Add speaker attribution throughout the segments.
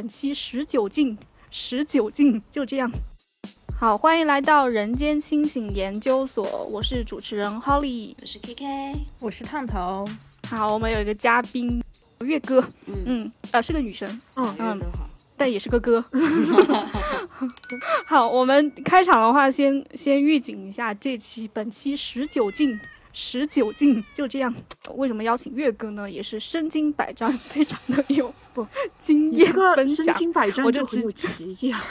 Speaker 1: 本期十九禁，十九禁就这样。好，欢迎来到人间清醒研究所，我是主持人 Holly，
Speaker 2: 我是 KK，
Speaker 3: 我是烫头。
Speaker 1: 好，我们有一个嘉宾月哥，嗯嗯，呃，是个女生，
Speaker 2: 嗯嗯，
Speaker 1: 但也是个哥。好，我们开场的话，先先预警一下，这期本期十九禁。十九禁就这样，为什么邀请月哥呢？也是身经百战，非常的有不经验分享。
Speaker 3: 身经百战，我
Speaker 1: 就
Speaker 3: 很有歧义啊！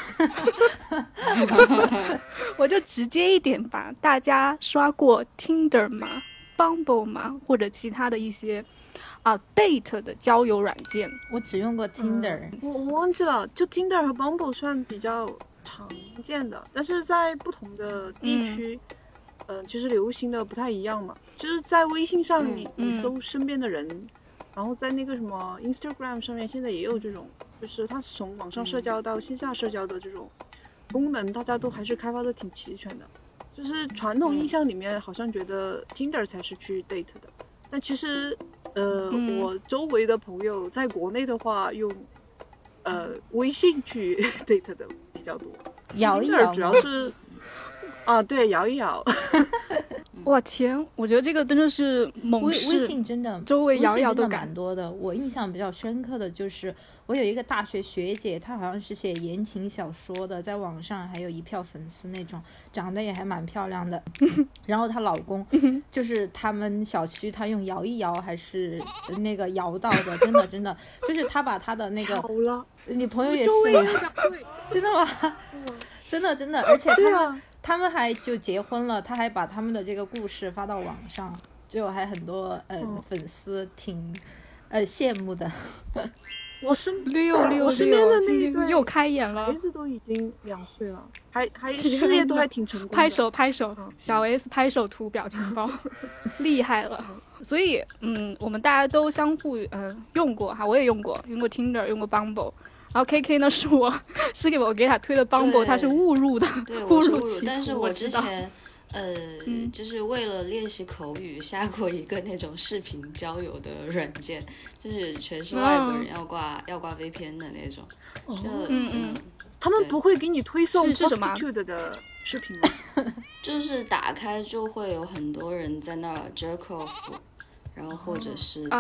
Speaker 1: 我就直接一点吧，大家刷过 Tinder 吗？Bumble 吗？或者其他的一些啊 date 的交友软件？
Speaker 3: 我只用过 Tinder，
Speaker 4: 我我忘记了，就 Tinder 和 Bumble 算比较常见的，但是在不同的地区。嗯，其实流行的不太一样嘛。就是在微信上，你你搜身边的人，然后在那个什么 Instagram 上面，现在也有这种，就是它是从网上社交到线下社交的这种功能，大家都还是开发的挺齐全的。就是传统印象里面，好像觉得 Tinder 才是去 date 的，但其实，呃，我周围的朋友在国内的话，用呃微信去 date 的比较多。
Speaker 3: 摇一摇，
Speaker 4: 主要 是。啊，对，摇一摇。
Speaker 1: 我天，我觉得这个真的是猛士。
Speaker 3: 微信真的，
Speaker 1: 周围摇一摇都
Speaker 3: 蛮多的。我印象比较深刻的就是，我有一个大学学姐，她好像是写言情小说的，在网上还有一票粉丝那种，长得也还蛮漂亮的。然后她老公 就是他们小区，他用摇一摇还是那个摇到的，真的真的，就是他把他的那个，你朋友也是，真的吗？真的真的，而且他们。他们还就结婚了，他还把他们的这个故事发到网上，就还很多呃粉丝挺呃羡慕的。
Speaker 4: 我身
Speaker 1: 六六
Speaker 4: 我身边的那一对
Speaker 1: 又开眼了，
Speaker 4: 孩子都已经两岁了，还还 事业都还挺成功。
Speaker 1: 拍手拍手，小 S 拍手图表情包，厉害了。所以嗯，我们大家都相互嗯用过哈，我也用过，用过 Tinder，用过 Bumble。然后 K K 呢是我是给我给他推的 Bumble，他是误入的，误
Speaker 2: 入
Speaker 1: 歧途。
Speaker 2: 但是我之前呃，就是为了练习口语，下过一个那种视频交友的软件，就是全是外国人要挂要挂 VPN 的那种。就嗯嗯，
Speaker 4: 他们不会给你推送 prostitute 的视频吗？
Speaker 2: 就是打开就会有很多人在那儿 jerk off，然后或者是在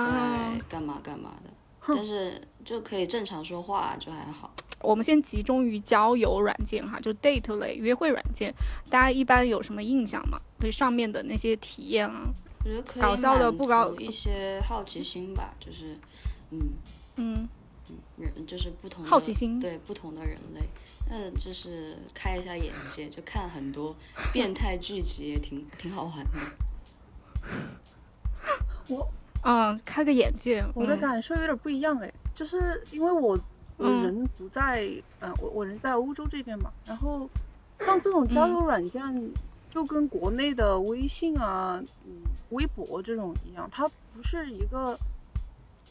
Speaker 2: 干嘛干嘛的。但是就可以正常说话，就还好。
Speaker 1: 我们先集中于交友软件哈，就 date 类约会软件，大家一般有什么印象吗？对上面的那些体验啊，
Speaker 2: 我觉得可以
Speaker 1: 搞笑的不搞
Speaker 2: 一些好奇心吧，就是嗯嗯嗯，人就是不同
Speaker 1: 好奇心，
Speaker 2: 对不同的人类，嗯，就是开一下眼界，就看很多变态剧集也挺 挺好玩的。
Speaker 4: 我。
Speaker 1: 嗯，开个眼界。
Speaker 4: 我的感受有点不一样哎，就是因为我我人不在，嗯，我我人在欧洲这边嘛。然后像这种交友软件，就跟国内的微信啊、嗯、微博这种一样，它不是一个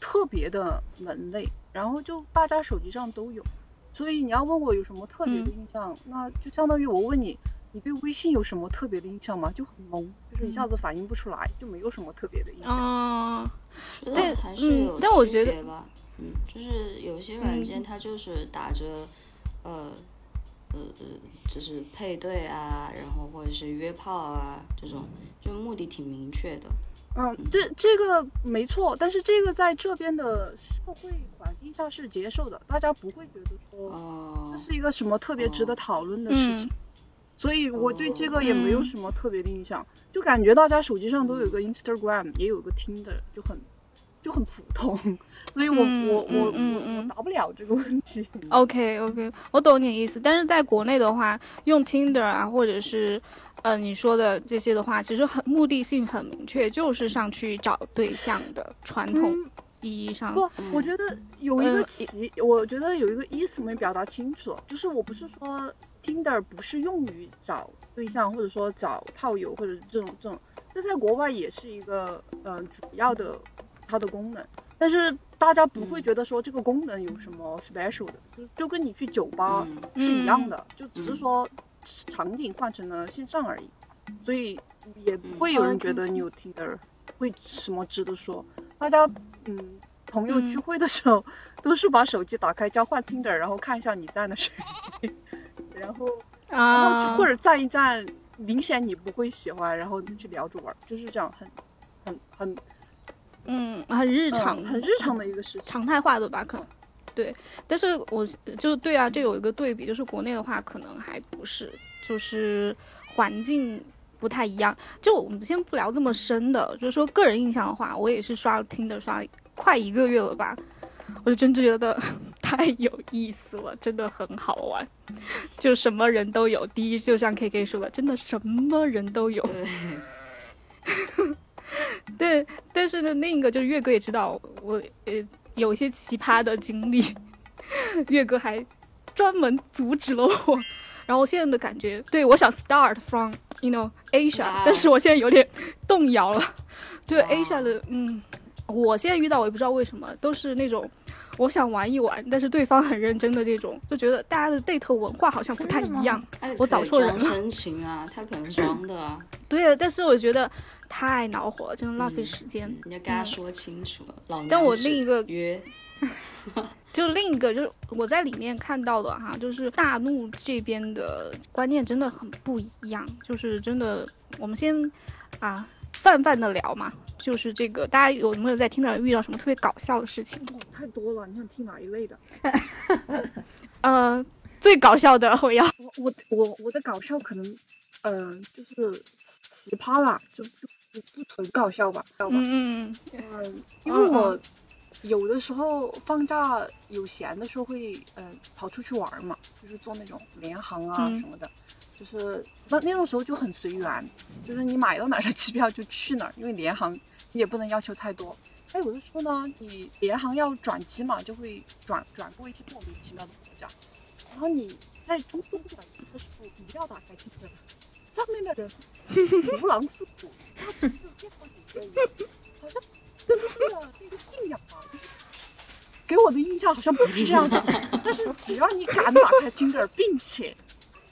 Speaker 4: 特别的门类，然后就大家手机上都有。所以你要问我有什么特别的印象，那就相当于我问你。你对微信有什么特别的印象吗？就很懵，就是一下子反应不出来，就没有什么特别的印象。
Speaker 2: 啊，但还是有
Speaker 1: 但我觉得
Speaker 2: 吧，嗯，就是有些软件它就是打着，呃，呃呃，就是配对啊，然后或者是约炮啊这种，就目的挺明确的。
Speaker 4: 嗯，这这个没错，但是这个在这边的社会环境下是接受的，大家不会觉得说这是一个什么特别值得讨论的事情。所以我对这个也没有什么特别的印象，就感觉大家手机上都有个 Instagram，也有个 Tinder，就很就很普通。所以我我我我我答不了这个问题。
Speaker 1: OK OK，我懂你意思。但是在国内的话，用 Tinder 啊，或者是呃你说的这些的话，其实很目的性很明确，就是上去找对象的传统。意义上
Speaker 4: 不，我觉得有一个题，我觉得有一个意思没表达清楚，就是我不是说 Tinder 不是用于找对象，或者说找炮友或者这种这种，这在国外也是一个呃主要的它的功能，但是大家不会觉得说这个功能有什么 special 的，就就跟你去酒吧是一样的，就只是说场景换成了线上而已，所以也不会有人觉得你有 Tinder 会什么值得说。大家嗯，朋友聚会的时候，都是把手机打开交换 Tinder，然后看一下你赞的谁，然后然后或者赞一赞，明显你不会喜欢，然后去聊着玩，就是这样，很很很，
Speaker 1: 嗯，很日常，
Speaker 4: 很日常的一个事情，
Speaker 1: 常态化的吧，可能。对，但是我就对啊，就有一个对比，就是国内的话可能还不是，就是环境不太一样。就我们先不聊这么深的，就是说个人印象的话，我也是刷听的刷快一个月了吧，我就真的觉得 太有意思了，真的很好玩，就什么人都有。第一，就像 K K 说的，真的什么人都有。对，但是呢，另一个就是月哥也知道我呃。有一些奇葩的经历，月哥还专门阻止了我。然后现在的感觉，对我想 start from you know Asia，但是我现在有点动摇了。对 Asia 的，嗯，我现在遇到我也不知道为什么，都是那种我想玩一玩，但是对方很认真的这种，就觉得大家的 date 文化好像不太一样。我找错人了。
Speaker 2: 深情啊，他可能装的啊。
Speaker 1: 对，但是我觉得。太恼火了，真的浪费时间。
Speaker 2: 你要跟他说清楚，老
Speaker 1: 但我另一个
Speaker 2: 约，
Speaker 1: 就另一个就是我在里面看到的哈，就是大陆这边的观念真的很不一样。就是真的，我们先啊泛泛的聊嘛，就是这个大家有没有在听到遇到什么特别搞笑的事情？
Speaker 4: 太多了，你想听哪一类的？
Speaker 1: 呃，最搞笑的我要。
Speaker 4: 我我我的搞笑可能，嗯，就是奇葩啦，就就。不不纯搞笑吧，知道吧？嗯嗯嗯。因为我有的时候放假有闲的时候会嗯跑出去玩嘛，就是做那种联航啊什么的，就是那那种时候就很随缘，就是你买到哪儿的机票就去哪儿，因为联航你也不能要求太多。还有的时候呢，你联航要转机嘛，就会转转过一些莫名其妙的国家，然后你在中途转机的时候一定要打开听着。上面的人如狼似虎，他不是见过几个人，好像跟他们的那个信仰吧，就是给我的印象好像不是这样的。但是只要你敢打开 Tinder，并且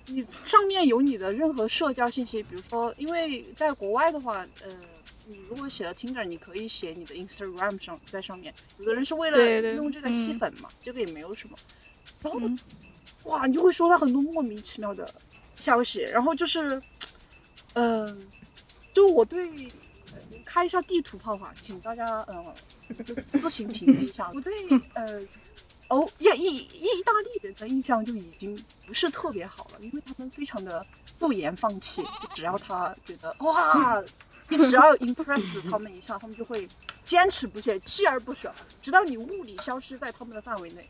Speaker 4: 你上面有你的任何社交信息，比如说，因为在国外的话，呃，你如果写了 Tinder，你可以写你的 Instagram 上在上面。有的人是为了用这个吸粉嘛，这个也没有什么。然后，哇，你就会收到很多莫名其妙的。消息，然后就是，嗯，就我对开一下地图炮哈，请大家呃自行评论一下。我对呃，哦，意意意大利人的印象就已经不是特别好了，因为他们非常的不言放弃，就只要他觉得哇，你只要 impress 他们一下，他们就会坚持不懈，锲而不舍，直到你物理消失在他们的范围内。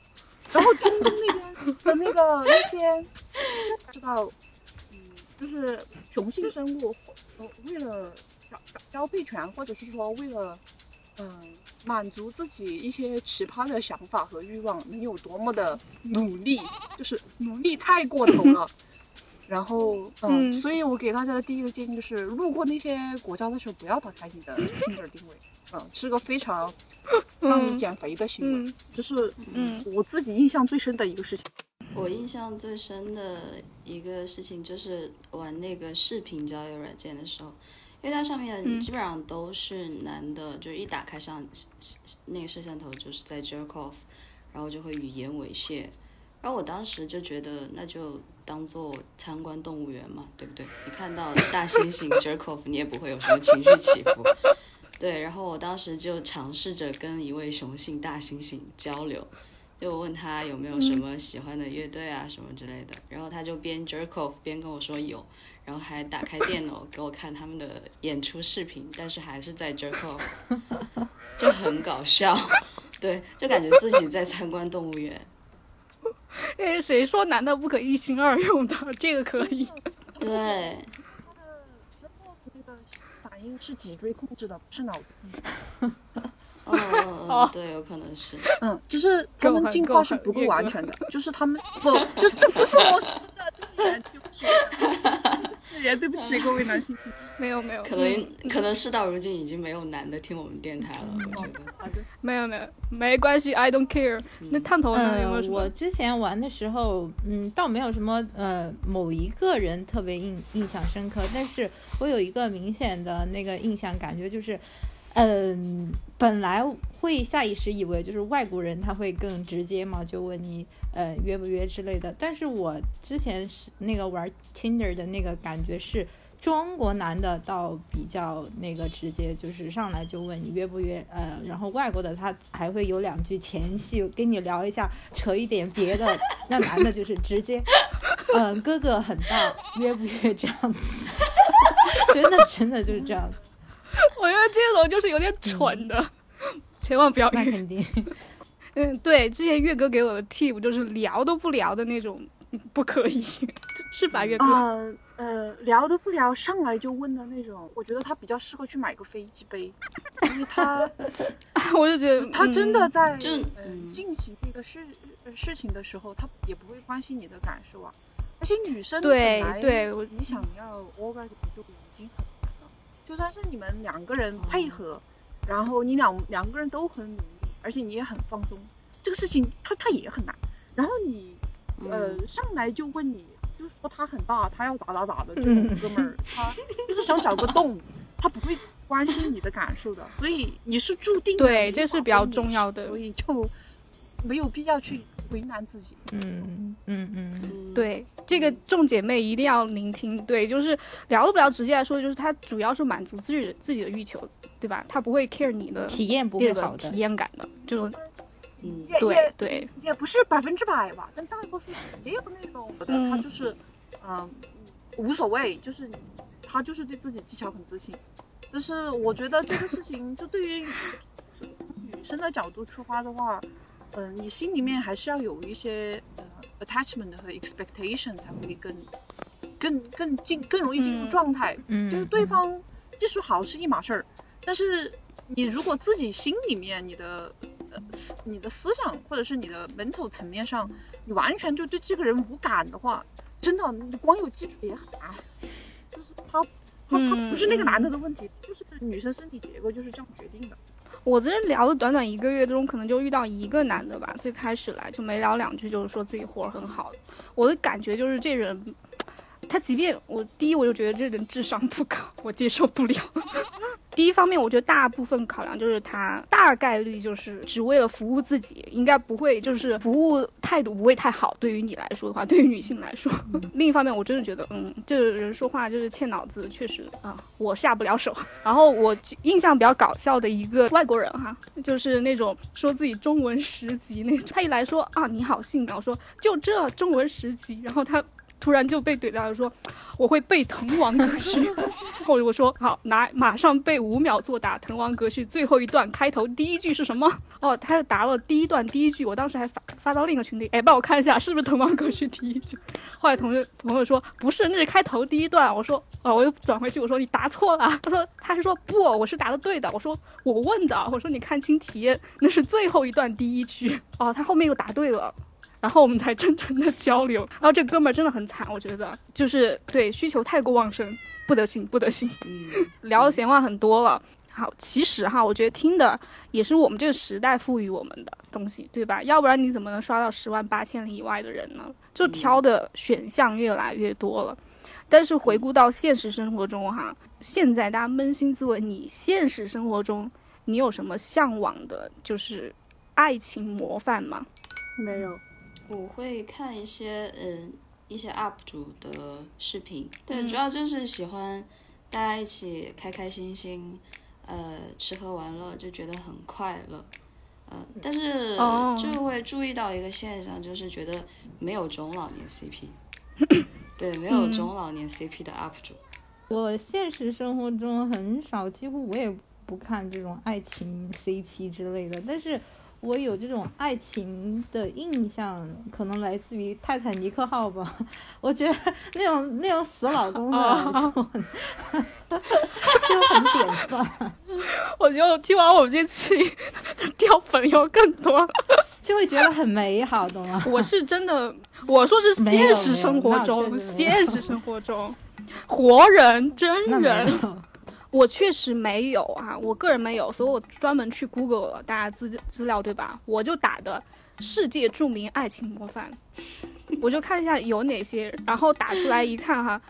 Speaker 4: 然后中东那边的那个那些，不知道。就是雄性生物，呃，为了交交配权，或者是说为了，嗯，满足自己一些奇葩的想法和欲望，能有多么的努力，就是努力太过头了。然后，嗯，所以我给大家的第一个建议就是，路过那些国家的时候，不要打开你的 Tinder 定位，嗯，是个非常让你减肥的行为，就是嗯，我自己印象最深的一个事情。
Speaker 2: 我印象最深的一个事情就是玩那个视频交友软件的时候，因为它上面基本上都是男的，就是一打开上那个摄像头就是在 jerk off，然后就会语言猥亵，然后我当时就觉得那就当做参观动物园嘛，对不对？你看到大猩猩 jerk off，你也不会有什么情绪起伏，对。然后我当时就尝试着跟一位雄性大猩猩交流。就问他有没有什么喜欢的乐队啊什么之类的，然后他就边 jerk off 边跟我说有，然后还打开电脑给我看他们的演出视频，但是还是在 jerk off，就很搞笑，对，就感觉自己在参观动物园。
Speaker 1: 哎，谁说男的不可一心二用的？这个可以。
Speaker 2: 对。
Speaker 4: 他的反应是脊椎控制的，不是脑子。
Speaker 2: 哦，对，有可能是，
Speaker 4: 嗯，就是他们进化是不够完全的，就是他们不，就这不是我说的，对不起，对不起，对不起，各位男性，
Speaker 1: 没有没有，
Speaker 2: 可能可能事到如今已经没有男的听我们电台了，我觉得，
Speaker 1: 没有没有，没关系，I don't care。那烫头呢？有没有
Speaker 3: 什么？我之前玩的时候，嗯，倒没有什么呃某一个人特别印印象深刻，但是我有一个明显的那个印象感觉就是。嗯，本来会下意识以为就是外国人他会更直接嘛，就问你呃约不约之类的。但是我之前是那个玩 Tinder 的那个感觉是。中国男的倒比较那个直接，就是上来就问你约不约，呃，然后外国的他还会有两句前戏跟你聊一下，扯一点别的。那男的就是直接，嗯，哥哥很大，约不约这样子？真 的真的就是这样子。
Speaker 1: 我觉得这种就是有点蠢的，千万不要
Speaker 3: 那肯定。
Speaker 1: 嗯，对，之前月哥给我的 tip 就是聊都不聊的那种，不可以，是吧，月哥？
Speaker 4: 呃，聊都不聊，上来就问的那种，我觉得他比较适合去买个飞机杯，因为他，
Speaker 1: 我就觉得
Speaker 4: 他真的在
Speaker 2: 就
Speaker 4: 进行一个事事情的时候，他也不会关心你的感受啊。而且女生
Speaker 1: 对对，
Speaker 4: 你想要 orgasm 就已经很就算是你们两个人配合，然后你两两个人都很努力，而且你也很放松，这个事情他他也很难。然后你呃上来就问你。就是说他很大，他要咋咋咋的 这种哥们儿，他就是想找个洞，他不会关心你的感受的，所以你是注定
Speaker 1: 对，这是比较重要的，
Speaker 4: 所以就没有必要去为难自己。
Speaker 3: 嗯嗯嗯，
Speaker 1: 对，这个众姐妹一定要聆听。对，就是聊都不聊，直接来说，就是他主要是满足自己自己的欲求，对吧？他不会 care 你的
Speaker 3: 体验不会好
Speaker 1: 的体验感的这种。
Speaker 4: 嗯，
Speaker 1: 对对，
Speaker 4: 也不是百分之百吧，但大部分也有那种的，他就是，嗯，无所谓，就是他就是对自己技巧很自信。但是我觉得这个事情，就对于女生的角度出发的话，嗯，你心里面还是要有一些呃 attachment 和 expectation 才会更更更进更容易进入状态。嗯，就是对方技术好是一码事儿，但是你如果自己心里面你的。思你的思想或者是你的 mental 层面上，你完全就对这个人无感的话，真的你光有技术也很难。就是他他他不是那个男的的问题，就是女生身体结构就是这样决定的。
Speaker 1: 我这聊了短短一个月中，可能就遇到一个男的吧，最开始来就没聊两句，就是说自己活很好。我的感觉就是这人。他即便我第一，我就觉得这人智商不高，我接受不了。第一方面，我觉得大部分考量就是他大概率就是只为了服务自己，应该不会就是服务态度不会太好。对于你来说的话，对于女性来说，另一方面，我真的觉得，嗯，这个人说话就是欠脑子，确实啊，我下不了手。然后我印象比较搞笑的一个外国人哈，就是那种说自己中文十级那种，他一来说啊你好性感，我说就这中文十级，然后他。突然就被怼到了，说我会背滕王阁序，后我说好，来马上背五秒作答。滕王阁序最后一段开头第一句是什么？哦，他就答了第一段第一句，我当时还发发到另一个群里，哎，帮我看一下是不是滕王阁序第一句。后来同学朋友说不是，那是开头第一段。我说哦，我又转回去，我说你答错了。他说他还说不，我是答的对的。我说我问的，我说你看清题，那是最后一段第一句。哦，他后面又答对了。然后我们才真诚的交流，然后这哥们儿真的很惨，我觉得就是对需求太过旺盛，不得行，不得行。嗯，聊的闲话很多了。好，其实哈，我觉得听的也是我们这个时代赋予我们的东西，对吧？要不然你怎么能刷到十万八千里以外的人呢？就挑的选项越来越多了。但是回顾到现实生活中哈，现在大家扪心自问，你现实生活中你有什么向往的，就是爱情模范吗？
Speaker 4: 没有。
Speaker 2: 我会看一些嗯一些 UP 主的视频，对，主要就是喜欢大家一起开开心心，呃，吃喝玩乐就觉得很快乐，嗯，但是就会注意到一个现象，就是觉得没有中老年 CP，对，没有中老年 CP 的 UP 主。
Speaker 3: 我现实生活中很少，几乎我也不看这种爱情 CP 之类的，但是。我有这种爱情的印象，可能来自于泰坦尼克号吧。我觉得那种那种死老公的 就很典范。
Speaker 1: 我觉得听完我们这期，掉粉又更多，
Speaker 3: 就会觉得很美好，懂吗？
Speaker 1: 我是真的，我说是现实生活中，现实生活中，活人真人。我确实没有啊，我个人没有，所以我专门去 Google 了大家资资料，对吧？我就打的世界著名爱情模范，我就看一下有哪些，然后打出来一看哈，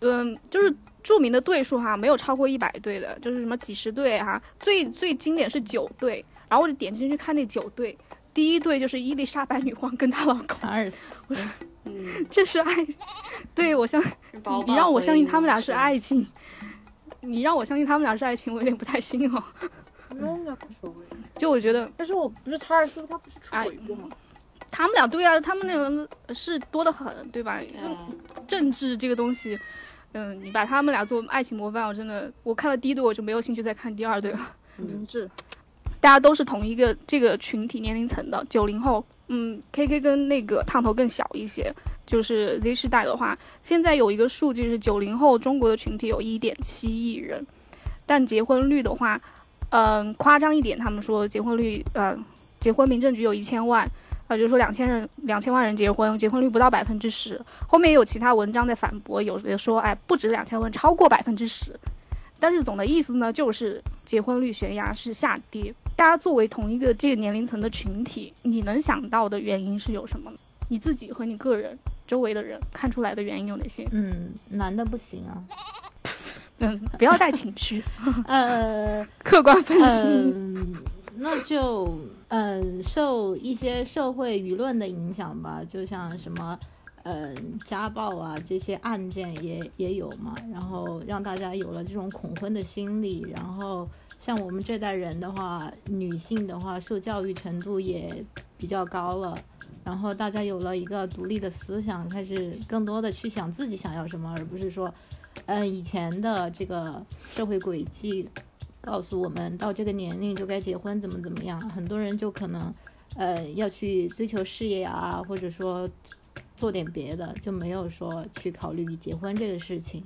Speaker 1: 嗯，就是著名的对数哈，没有超过一百对的，就是什么几十对哈，最最经典是九对。然后我就点进去看那九对，第一对就是伊丽莎白女皇跟她老公
Speaker 3: 查尔斯，
Speaker 2: 嗯，
Speaker 1: 这是爱，对我相
Speaker 2: 包
Speaker 1: 你让我相信他们俩是
Speaker 2: 是
Speaker 1: 爱情，你让我相信他们俩是爱情，我有点不太信哦。
Speaker 4: 那无所谓。
Speaker 1: 就我觉得
Speaker 4: 但是我不是查尔斯，他不是出
Speaker 1: 哎
Speaker 4: 轨过吗？
Speaker 1: 他们俩对啊，他们那个是多得很，对吧？
Speaker 2: 嗯
Speaker 1: 政治这个东西，嗯，你把他们俩做爱情模范，我真的，我看了第一对我就没有兴趣再看第二对了。
Speaker 4: 明智。
Speaker 1: 大家都是同一个这个群体年龄层的，九零后，嗯，K K 跟那个烫头更小一些，就是 Z 世代的话，现在有一个数据是九零后中国的群体有一点七亿人，但结婚率的话，嗯、夸张一点，他们说结婚率，呃，结婚民政局有一千万，呃，就是说两千人两千万人结婚，结婚率不到百分之十，后面也有其他文章在反驳，有的说，哎，不止两千万，超过百分之十。但是总的意思呢，就是结婚率悬崖式下跌。大家作为同一个这个年龄层的群体，你能想到的原因是有什么？你自己和你个人周围的人看出来的原因有哪些？
Speaker 3: 嗯，男的不行啊。
Speaker 1: 嗯，不要带情绪，
Speaker 3: 呃，
Speaker 1: 客观分析。
Speaker 3: 嗯，那就嗯受一些社会舆论的影响吧，就像什么嗯家暴啊这些案件也也有嘛，然后让大家有了这种恐婚的心理，然后像我们这代人的话，女性的话受教育程度也比较高了。然后大家有了一个独立的思想，开始更多的去想自己想要什么，而不是说，嗯，以前的这个社会轨迹告诉我们到这个年龄就该结婚，怎么怎么样，很多人就可能，呃，要去追求事业啊，或者说做点别的，就没有说去考虑结婚这个事情。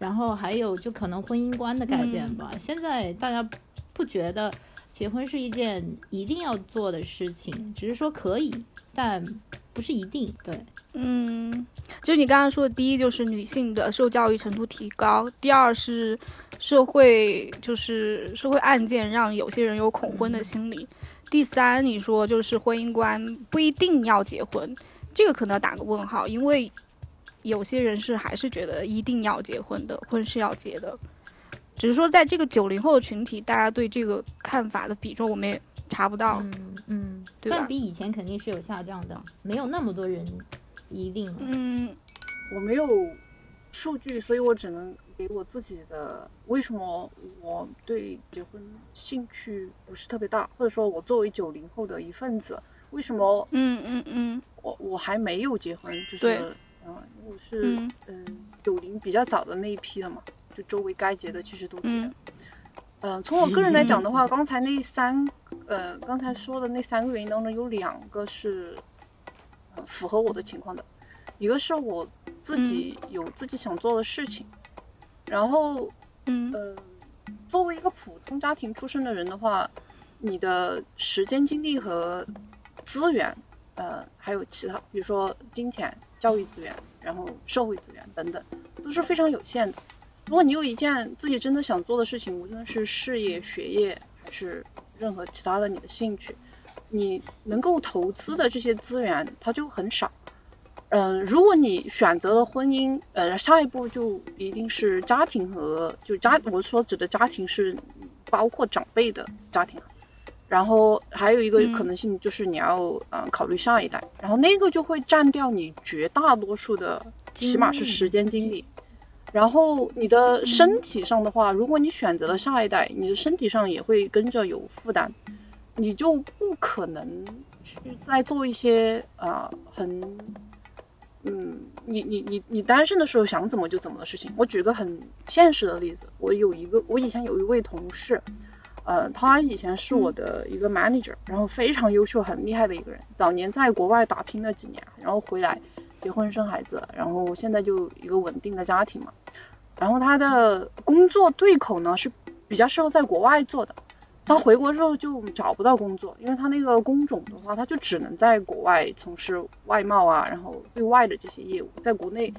Speaker 3: 然后还有就可能婚姻观的改变吧，现在大家不觉得结婚是一件一定要做的事情，只是说可以，但不是一定。对，
Speaker 1: 嗯，就是你刚刚说的，第一就是女性的受教育程度提高，第二是社会就是社会案件让有些人有恐婚的心理，第三你说就是婚姻观不一定要结婚，这个可能要打个问号，因为有些人是还是觉得一定要结婚的，婚是要结的，只是说在这个九零后的群体，大家对这个看法的比重我们也查不到，
Speaker 3: 嗯嗯，
Speaker 1: 对
Speaker 3: 但比以前肯定是有下降的，没有那么多人一定。
Speaker 1: 嗯
Speaker 4: 我没有数据，所以我只能给我自己的为什么我对结婚兴趣不是特别大，或者说我作为九零后的一份子，为什么
Speaker 1: 嗯嗯嗯
Speaker 4: 我我还没有结婚？就是
Speaker 1: 对
Speaker 4: 嗯、我是
Speaker 1: 嗯
Speaker 4: 嗯九零比较早的那一批的嘛，就周围该结的其实都结。
Speaker 1: 嗯
Speaker 4: 嗯，从我个人来讲的话，刚才那三，呃，刚才说的那三个原因当中，有两个是，呃，符合我的情况的，一个是我自己有自己想做的事情，然后，
Speaker 1: 嗯
Speaker 4: 呃，作为一个普通家庭出身的人的话，你的时间、精力和资源，呃，还有其他，比如说金钱、教育资源，然后社会资源等等，都是非常有限的。如果你有一件自己真的想做的事情，无论是事业、学业，还是任何其他的你的兴趣，你能够投资的这些资源，它就很少。嗯、如果你选择了婚姻，呃，下一步就一定是家庭和就家，我所指的家庭是包括长辈的家庭，然后还有一个可能性就是你要嗯、考虑下一代，然后那个就会占掉你绝大多数的，起码是时间精力。然后你的身体上的话，如果你选择了下一代，你的身体上也会跟着有负担，你就不可能去再做一些啊、很，嗯，你你你你单身的时候想怎么就怎么的事情。我举个很现实的例子，我有一个我以前有一位同事，呃，他以前是我的一个 manager，然后非常优秀、很厉害的一个人，早年在国外打拼了几年，然后回来结婚生孩子，然后现在就一个稳定的家庭嘛。然后他的工作对口呢是比较适合在国外做的，他回国之后就找不到工作，因为他那个工种的话，他就只能在国外从事外贸啊，然后对外的这些业务，在国内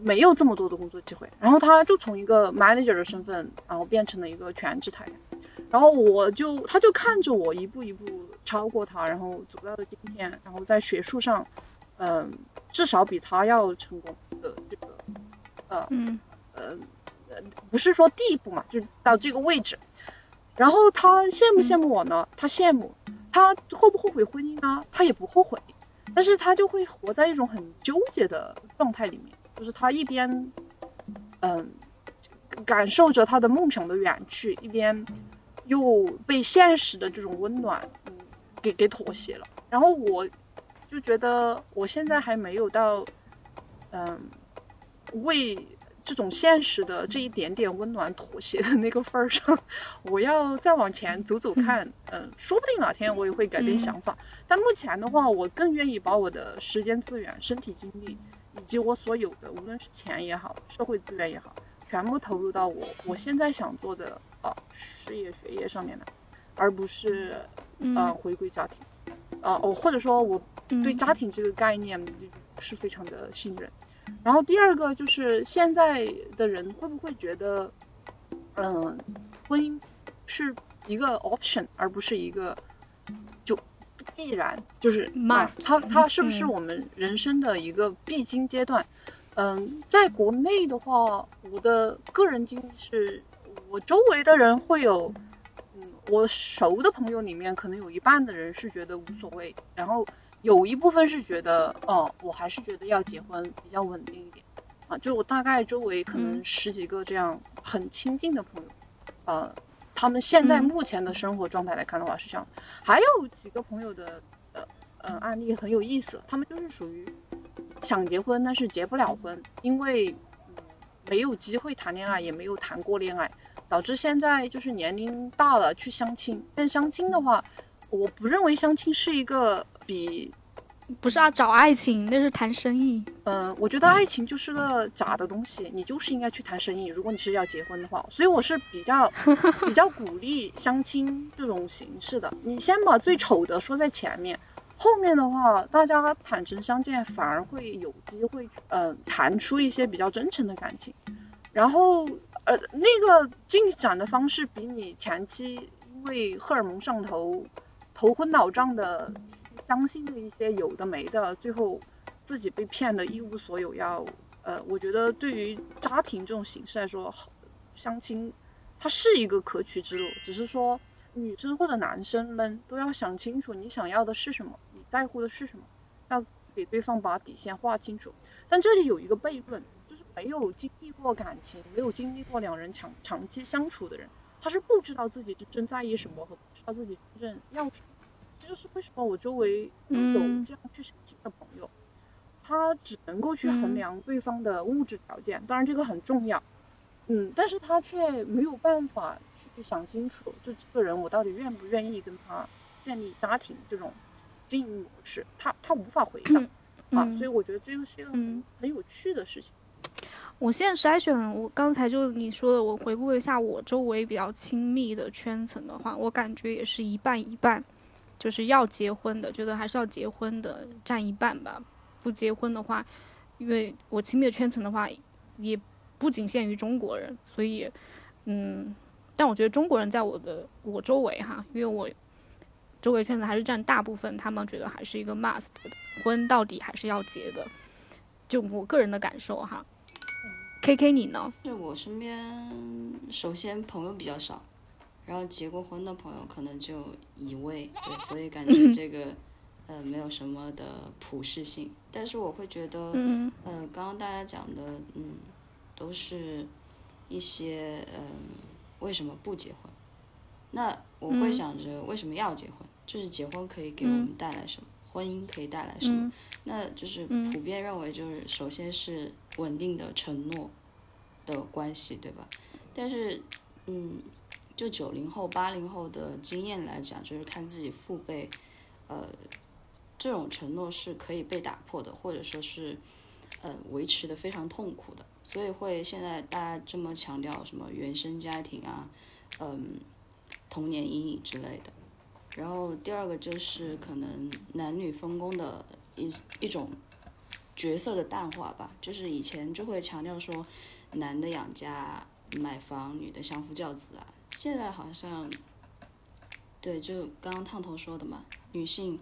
Speaker 4: 没有这么多的工作机会。然后他就从一个 manager 的身份，然后变成了一个全职太太。然后我就，他就看着我一步一步超过他，然后走到了今天，然后在学术上，嗯、至少比他要成功的这个，呃，
Speaker 1: 嗯
Speaker 4: 呃呃，不是说地步嘛，就到这个位置。然后他羡慕羡慕我呢，他羡慕，他后不后悔婚姻呢？他也不后悔，但是他就会活在一种很纠结的状态里面，就是他一边嗯感受着他的梦想的远去，一边又被现实的这种温暖嗯给给妥协了。然后我就觉得我现在还没有到嗯为。这种现实的这一点点温暖妥协的那个份儿上，我要再往前走走看，嗯，说不定哪天我也会改变想法。但目前的话，我更愿意把我的时间资源、身体精力以及我所有的，无论是钱也好、社会资源也好，全部投入到我我现在想做的啊事业、学业上面来，而不是呃回归家庭，啊，我或者说我对家庭这个概念是非常的信任。然后第二个就是现在的人会不会觉得，嗯，婚姻是一个 option 而不是一个就必然，就是
Speaker 1: must，
Speaker 4: 它它是不是我们人生的一个必经阶段？嗯，在国内的话，我的个人经历是，我周围的人会有，嗯，我熟的朋友里面可能有一半的人是觉得无所谓，然后。有一部分是觉得，哦，我还是觉得要结婚比较稳定一点，啊，就我大概周围可能十几个这样很亲近的朋友，呃，他们现在目前的生活状态来看的话是这样，还有几个朋友的，呃，呃，案例很有意思，他们就是属于想结婚，但是结不了婚，因为嗯没有机会谈恋爱，也没有谈过恋爱，导致现在就是年龄大了去相亲，但相亲的话。我不认为相亲是一个比，
Speaker 1: 不是啊找爱情，那是谈生意。
Speaker 4: 嗯，我觉得爱情就是个假的东西，你就是应该去谈生意。如果你是要结婚的话，所以我是比较 比较鼓励相亲这种形式的。你先把最丑的说在前面，后面的话大家坦诚相见，反而会有机会，嗯，谈出一些比较真诚的感情。然后，呃，那个进展的方式比你前期因为荷尔蒙上头。头昏脑胀的，相信的一些有的没的，最后自己被骗的一无所有。要呃，我觉得对于家庭这种形式来说，相亲它是一个可取之路，只是说女生或者男生们都要想清楚你想要的是什么，你在乎的是什么，要给对方把底线划清楚。但这里有一个悖论，没有经历过感情，没有经历过两人长长期相处的人。他是不知道自己真正在意什么和不知道自己真正要什么，这就是为什么我周围有这样去相亲的朋友，他只能够去衡量对方的物质条件，当然这个很重要，嗯，但是他却没有办法去想清楚，就这个人我到底愿不愿意跟他建立家庭这种经营模式，他他无法回答啊，所以我觉得这个是一个很有趣的事情。
Speaker 1: 我现在筛选，我刚才就你说的，我回顾一下我周围比较亲密的圈层的话，我感觉也是一半一半，就是要结婚的，觉得还是要结婚的占一半吧。不结婚的话，因为我亲密的圈层的话，也不仅限于中国人，所以，嗯，但我觉得中国人在我的我周围哈，因为我周围圈子还是占大部分，他们觉得还是一个 must，婚到底还是要结的，就我个人的感受哈。K K，你呢？
Speaker 2: 就我身边，首先朋友比较少，然后结过婚的朋友可能就一位，对，所以感觉 这个，呃，没有什么的普适性。但是我会觉得，嗯，呃，刚刚大家讲的，嗯，都是一些，嗯，为什么不结婚？那我会想着为什么要结婚？就是结婚可以给我们带来什么？婚姻可以带来什么？那就是普遍认为，就是首先是稳定的承诺的关系，对吧？但是，嗯，就九零后、八零后的经验来讲，就是看自己父辈，呃，这种承诺是可以被打破的，或者说是，呃，维持的非常痛苦的，所以会现在大家这么强调什么原生家庭啊，嗯，童年阴影之类的。然后第二个就是可能男女分工的一一种角色的淡化吧，就是以前就会强调说男的养家买房，女的相夫教子啊，现在好像对，就刚刚烫头说的嘛，女性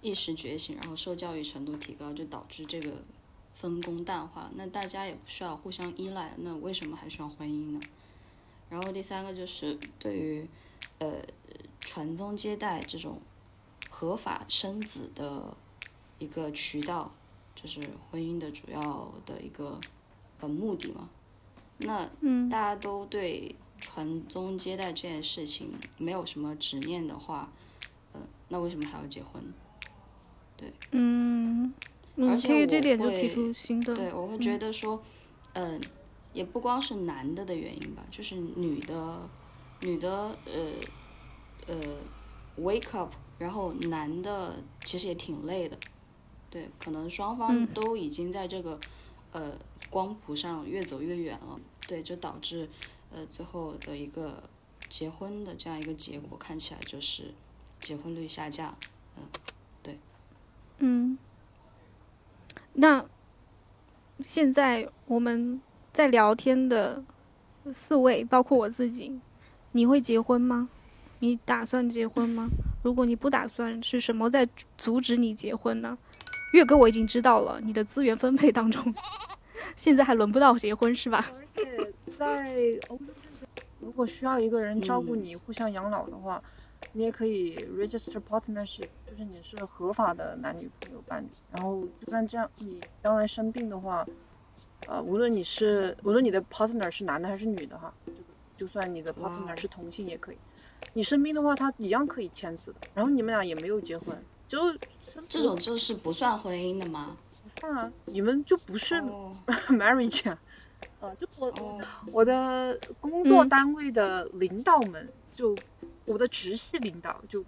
Speaker 2: 意识觉醒，然后受教育程度提高，就导致这个分工淡化，那大家也不需要互相依赖，那为什么还需要婚姻呢？然后第三个就是对于呃传宗接代这种合法生子的一个渠道，就是婚姻的主要的一个呃目的嘛。那
Speaker 1: 嗯
Speaker 2: 大家都对传宗接代这件事情没有什么执念的话，呃，那为什么还要结婚？
Speaker 1: 对嗯，
Speaker 2: 而且我会对，我会觉得说，嗯、也不光是男的的原因吧，就是女的，女的，呃，呃，wake up，然后男的其实也挺累的，对，可能双方
Speaker 1: 嗯
Speaker 2: 都已经在这个，呃，光谱上越走越远了，对，就导致，呃，最后的一个结婚的这样一个结果看起来就是结婚率下降，
Speaker 1: 嗯，对嗯，那现在我们在聊天的四位，包括我自己，你会结婚吗？你打算结婚吗？如果你不打算，是什么在阻止你结婚呢？月哥，我已经知道了，你的资源分配当中，现在还轮不到结婚是吧？
Speaker 4: 而且在欧洲这边，如果需要一个人照顾
Speaker 2: 嗯
Speaker 4: 你、互相养老的话，你也可以 register partnership，就是你是合法的男女朋友伴侣。然后就算这样，你将来生病的话，呃，无论你是无论你的 partner 是男的还是女的哈，就就算你的 partner 是同性也可以。你生病的话，他一样可以签字的。然后你们俩也没有结婚，就
Speaker 2: 这种就是不算婚姻的吗？
Speaker 4: 不算啊，你们就不是
Speaker 2: 哦
Speaker 4: marriage 啊。呃，就我
Speaker 2: 哦，
Speaker 4: 我的工作
Speaker 1: 嗯
Speaker 4: 单位的领导们，就我的直系领导，就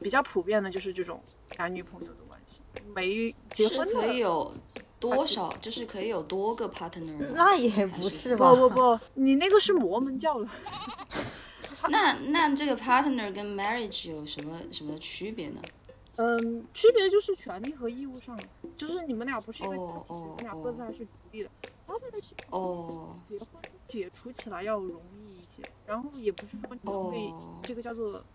Speaker 4: 比较普遍的就是这种男女朋友的关系，没结婚的。
Speaker 2: 可以有多少？就是可以有多个 partner 吗？
Speaker 3: 那也不
Speaker 2: 是
Speaker 3: 是吧？
Speaker 4: 不不不，你那个是摩门教了。
Speaker 2: 那那这个 partner 跟 marriage 有什么什么区别呢？
Speaker 4: 嗯，区别就是权利和义务上，就是你们俩不是一个
Speaker 2: 哦
Speaker 4: 家庭，
Speaker 2: 哦
Speaker 4: 你们俩各自还是独立的。partnership
Speaker 2: 哦。
Speaker 4: 结婚解除起来要容易一些，然后也不是说你会
Speaker 2: 哦。
Speaker 4: 这个叫做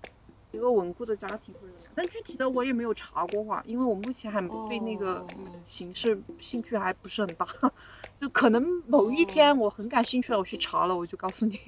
Speaker 4: 一个稳固的家庭或者怎么样，但具体的我也没有查过话，因为我目前还对那个
Speaker 2: 哦。
Speaker 4: 形式兴趣还不是很大，就可能某一天我很感兴趣了，我去查了，我就告诉你。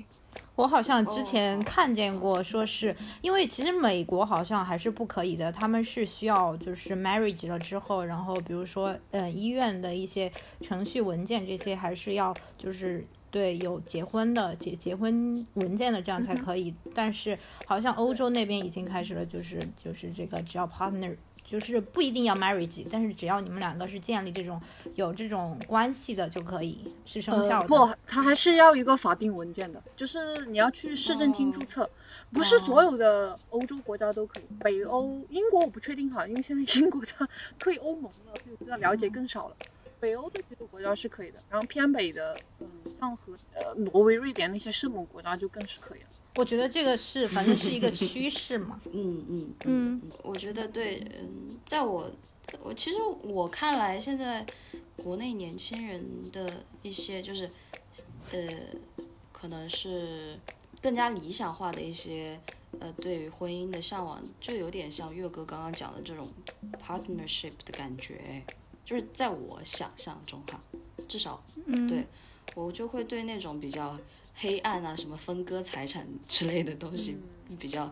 Speaker 3: 我好像之前
Speaker 2: 哦
Speaker 3: 看见过，说是因为其实美国好像还是不可以的，他们是需要就是 marriage 了之后，然后比如说呃医院的一些程序文件这些还是要就是对有结婚的结结婚文件的这样才可以，但是好像欧洲那边已经开始了，就是就是这个只要 partner。就是不一定要 marriage，但是只要你们两个是建立这种有这种关系的就可以是生效的。
Speaker 4: 呃不，它还是要一个法定文件的，就是你要去市政厅注册，不是所有的欧洲国家都可以。北欧、英国我不确定哈，因为现在 英国它退欧盟了，所以我对它了解更少了。北欧的几个国家是可以的，然后偏北的，嗯，像和呃挪威、瑞典那些圣母国家就更是可以了。
Speaker 3: 我觉得这个是反正是一个趋势嘛。
Speaker 2: 嗯嗯
Speaker 1: 嗯，
Speaker 2: 我觉得对，嗯，在我在我其实我看来，现在国内年轻人的一些就是，呃，可能是更加理想化的一些呃对于婚姻的向往，就有点像月哥刚刚讲的这种 partnership 的感觉，就是在我想象中哈，至少
Speaker 1: 嗯，
Speaker 2: 对我就会对那种比较黑暗啊，什么分割财产之类的东西比较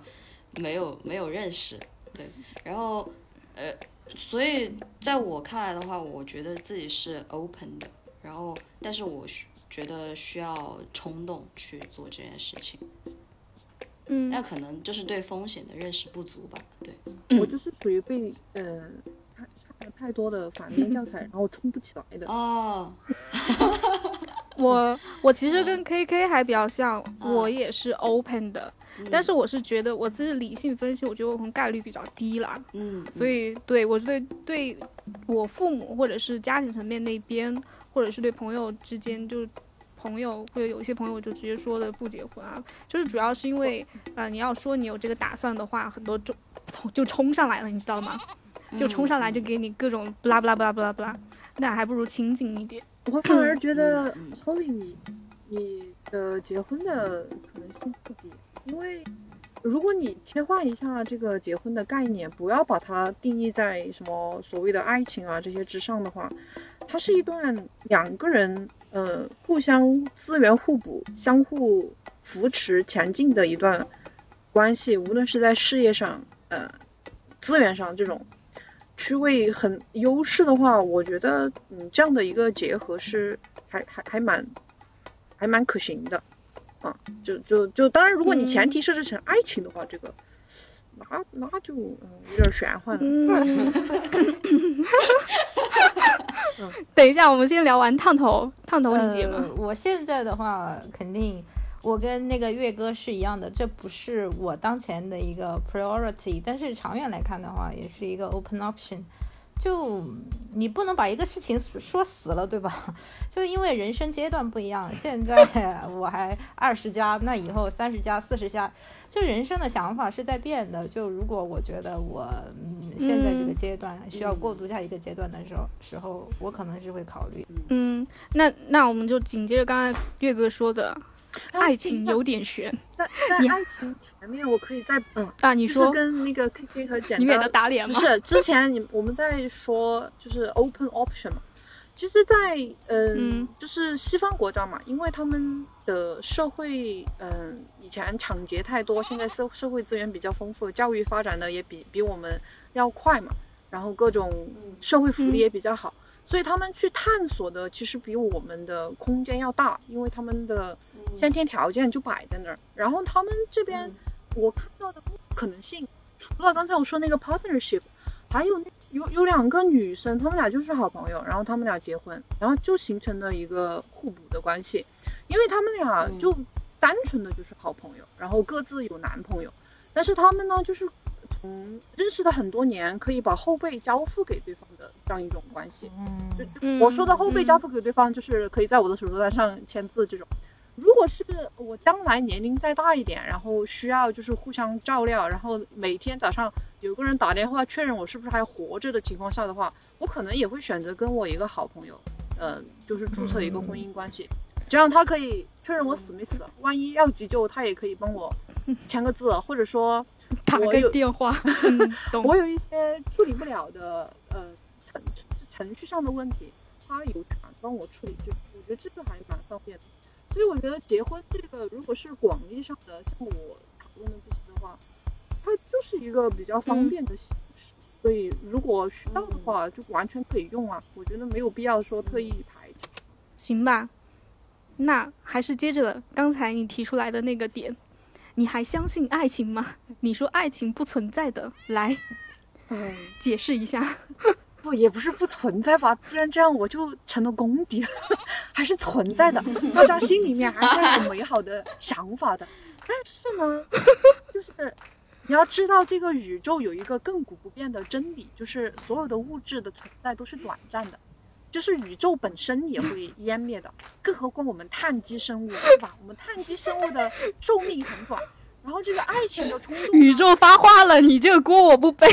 Speaker 2: 没有没有认识，对，然后呃，所以在我看来的话，我觉得自己是 open 的，然后但是我觉得需要冲动去做这件事情，
Speaker 1: 嗯。
Speaker 2: 那可能就是对风险的认识不足吧，对，
Speaker 4: 我就是属于被呃看看了太多的反面教材，然后冲不起来的。
Speaker 2: 哦，
Speaker 1: 我我其实跟 KK 还比较像，
Speaker 2: 嗯。
Speaker 1: 我也是 open 的，但是我是觉得我自己理性分析，我觉得我可能概率比较低了，
Speaker 2: 嗯，
Speaker 1: 所以对我对对我父母或者是家庭层面那边，或者是对朋友之间，就朋友或者有一些朋友就直接说的不结婚啊，就是主要是因为呃你要说你有这个打算的话，很多就就冲上来了，你知道吗？就冲上来就给你各种不拉不拉不拉不拉不拉，那还不如清静一点。
Speaker 4: 我反而觉得 Holly 你你的结婚的可能性不低，因为如果你切换一下这个结婚的概念，不要把它定义在什么所谓的爱情啊这些之上的话，它它是一段两个人呃互相资源互补、相互扶持前进的一段关系，无论是在事业上呃资源上这种区位很优势的话，我觉得嗯这样的一个结合是还还还蛮还蛮可行的。啊，就就就当然，如果你前提设置成爱情的话，这个那那就嗯有点玄幻了。
Speaker 1: 嗯，等一下，我们先聊完烫头，烫头你接吗？
Speaker 3: 呃我现在的话，肯定我跟那个月哥是一样的，这不是我当前的一个 priority，但是长远来看的话，也是一个 open option。就你不能把一个事情说死了，对吧？就因为人生阶段不一样，现在 我还二十加，那以后三十加、四十加，就人生的想法是在变的。就如果我觉得我嗯现在这个阶段需要过渡下一个阶段的时候，时候我可能是会考虑。
Speaker 1: 嗯，那那我们就紧接着刚才月哥说的，爱情有点悬
Speaker 4: 在在 爱情前面，我可以再嗯，
Speaker 1: 啊。你
Speaker 4: 就是
Speaker 1: 说，
Speaker 4: 跟那个 K K 和简
Speaker 1: 你给
Speaker 4: 他
Speaker 1: 打脸吗？
Speaker 4: 不是之前你我们在说就是 open option 嘛，其实在，嗯
Speaker 1: 嗯
Speaker 4: 就是西方国家嘛，因为他们的社会嗯以前抢劫太多，现在社社会资源比较丰富，教育发展的也比比我们要快嘛，然后各种社会福利也比较好，所以他们去探索的其实比我们的空间要大，因为他们的先天条件就摆在那儿，然后他们这边我看到的可能性，除了刚才我说那个 partnership，还有那有有两个女生，她们俩就是好朋友，然后她们俩结婚，然后就形成了一个互补的关系，因为她们俩
Speaker 2: 嗯。
Speaker 4: 就单纯的就是好朋友，然后各自有男朋友，但是他们呢就是从认识了很多年，可以把后背交付给对方的这样一种关系。
Speaker 3: 嗯
Speaker 4: 就我说的后背
Speaker 1: 嗯
Speaker 4: 交付给对方，就是可以在我的手术单上签字这种。如果是我将来年龄再大一点，然后需要就是互相照料，然后每天早上有个人打电话确认我是不是还活着的情况下的话，我可能也会选择跟我一个好朋友，呃，就是注册一个婚姻关系，这样他可以确认我死没死，万一要急救，他也可以帮我签个字，或者说
Speaker 1: 打个电话，嗯，
Speaker 4: 我有一些处理不了的呃程程序上的问题，他有权帮我处理，就我觉得这个还蛮方便的。所以我觉得结婚这个，如果是广义上的，像我讨论的这些的话，它就是一个比较方便的形式。所以如果需要的话，就完全可以用啊。我觉得没有必要说特意排斥。
Speaker 1: 行吧，那还是接着刚才你提出来的那个点，你还相信爱情吗？你说爱情不存在的，来
Speaker 4: 嗯，
Speaker 1: 解释一下。
Speaker 4: 不也不是不存在吧，不然这样我就成了公敌了，还是存在的，大家心里面还是有美好的想法的。但是呢，就是你要知道，这个宇宙有一个亘古不变的真理，就是所有的物质的存在都是短暂的，就是宇宙本身也会湮灭的，更何况我们碳基生物，对吧？我们碳基生物的寿命很短，然后这个爱情的冲动，
Speaker 1: 宇宙发话了，你这个锅我不背，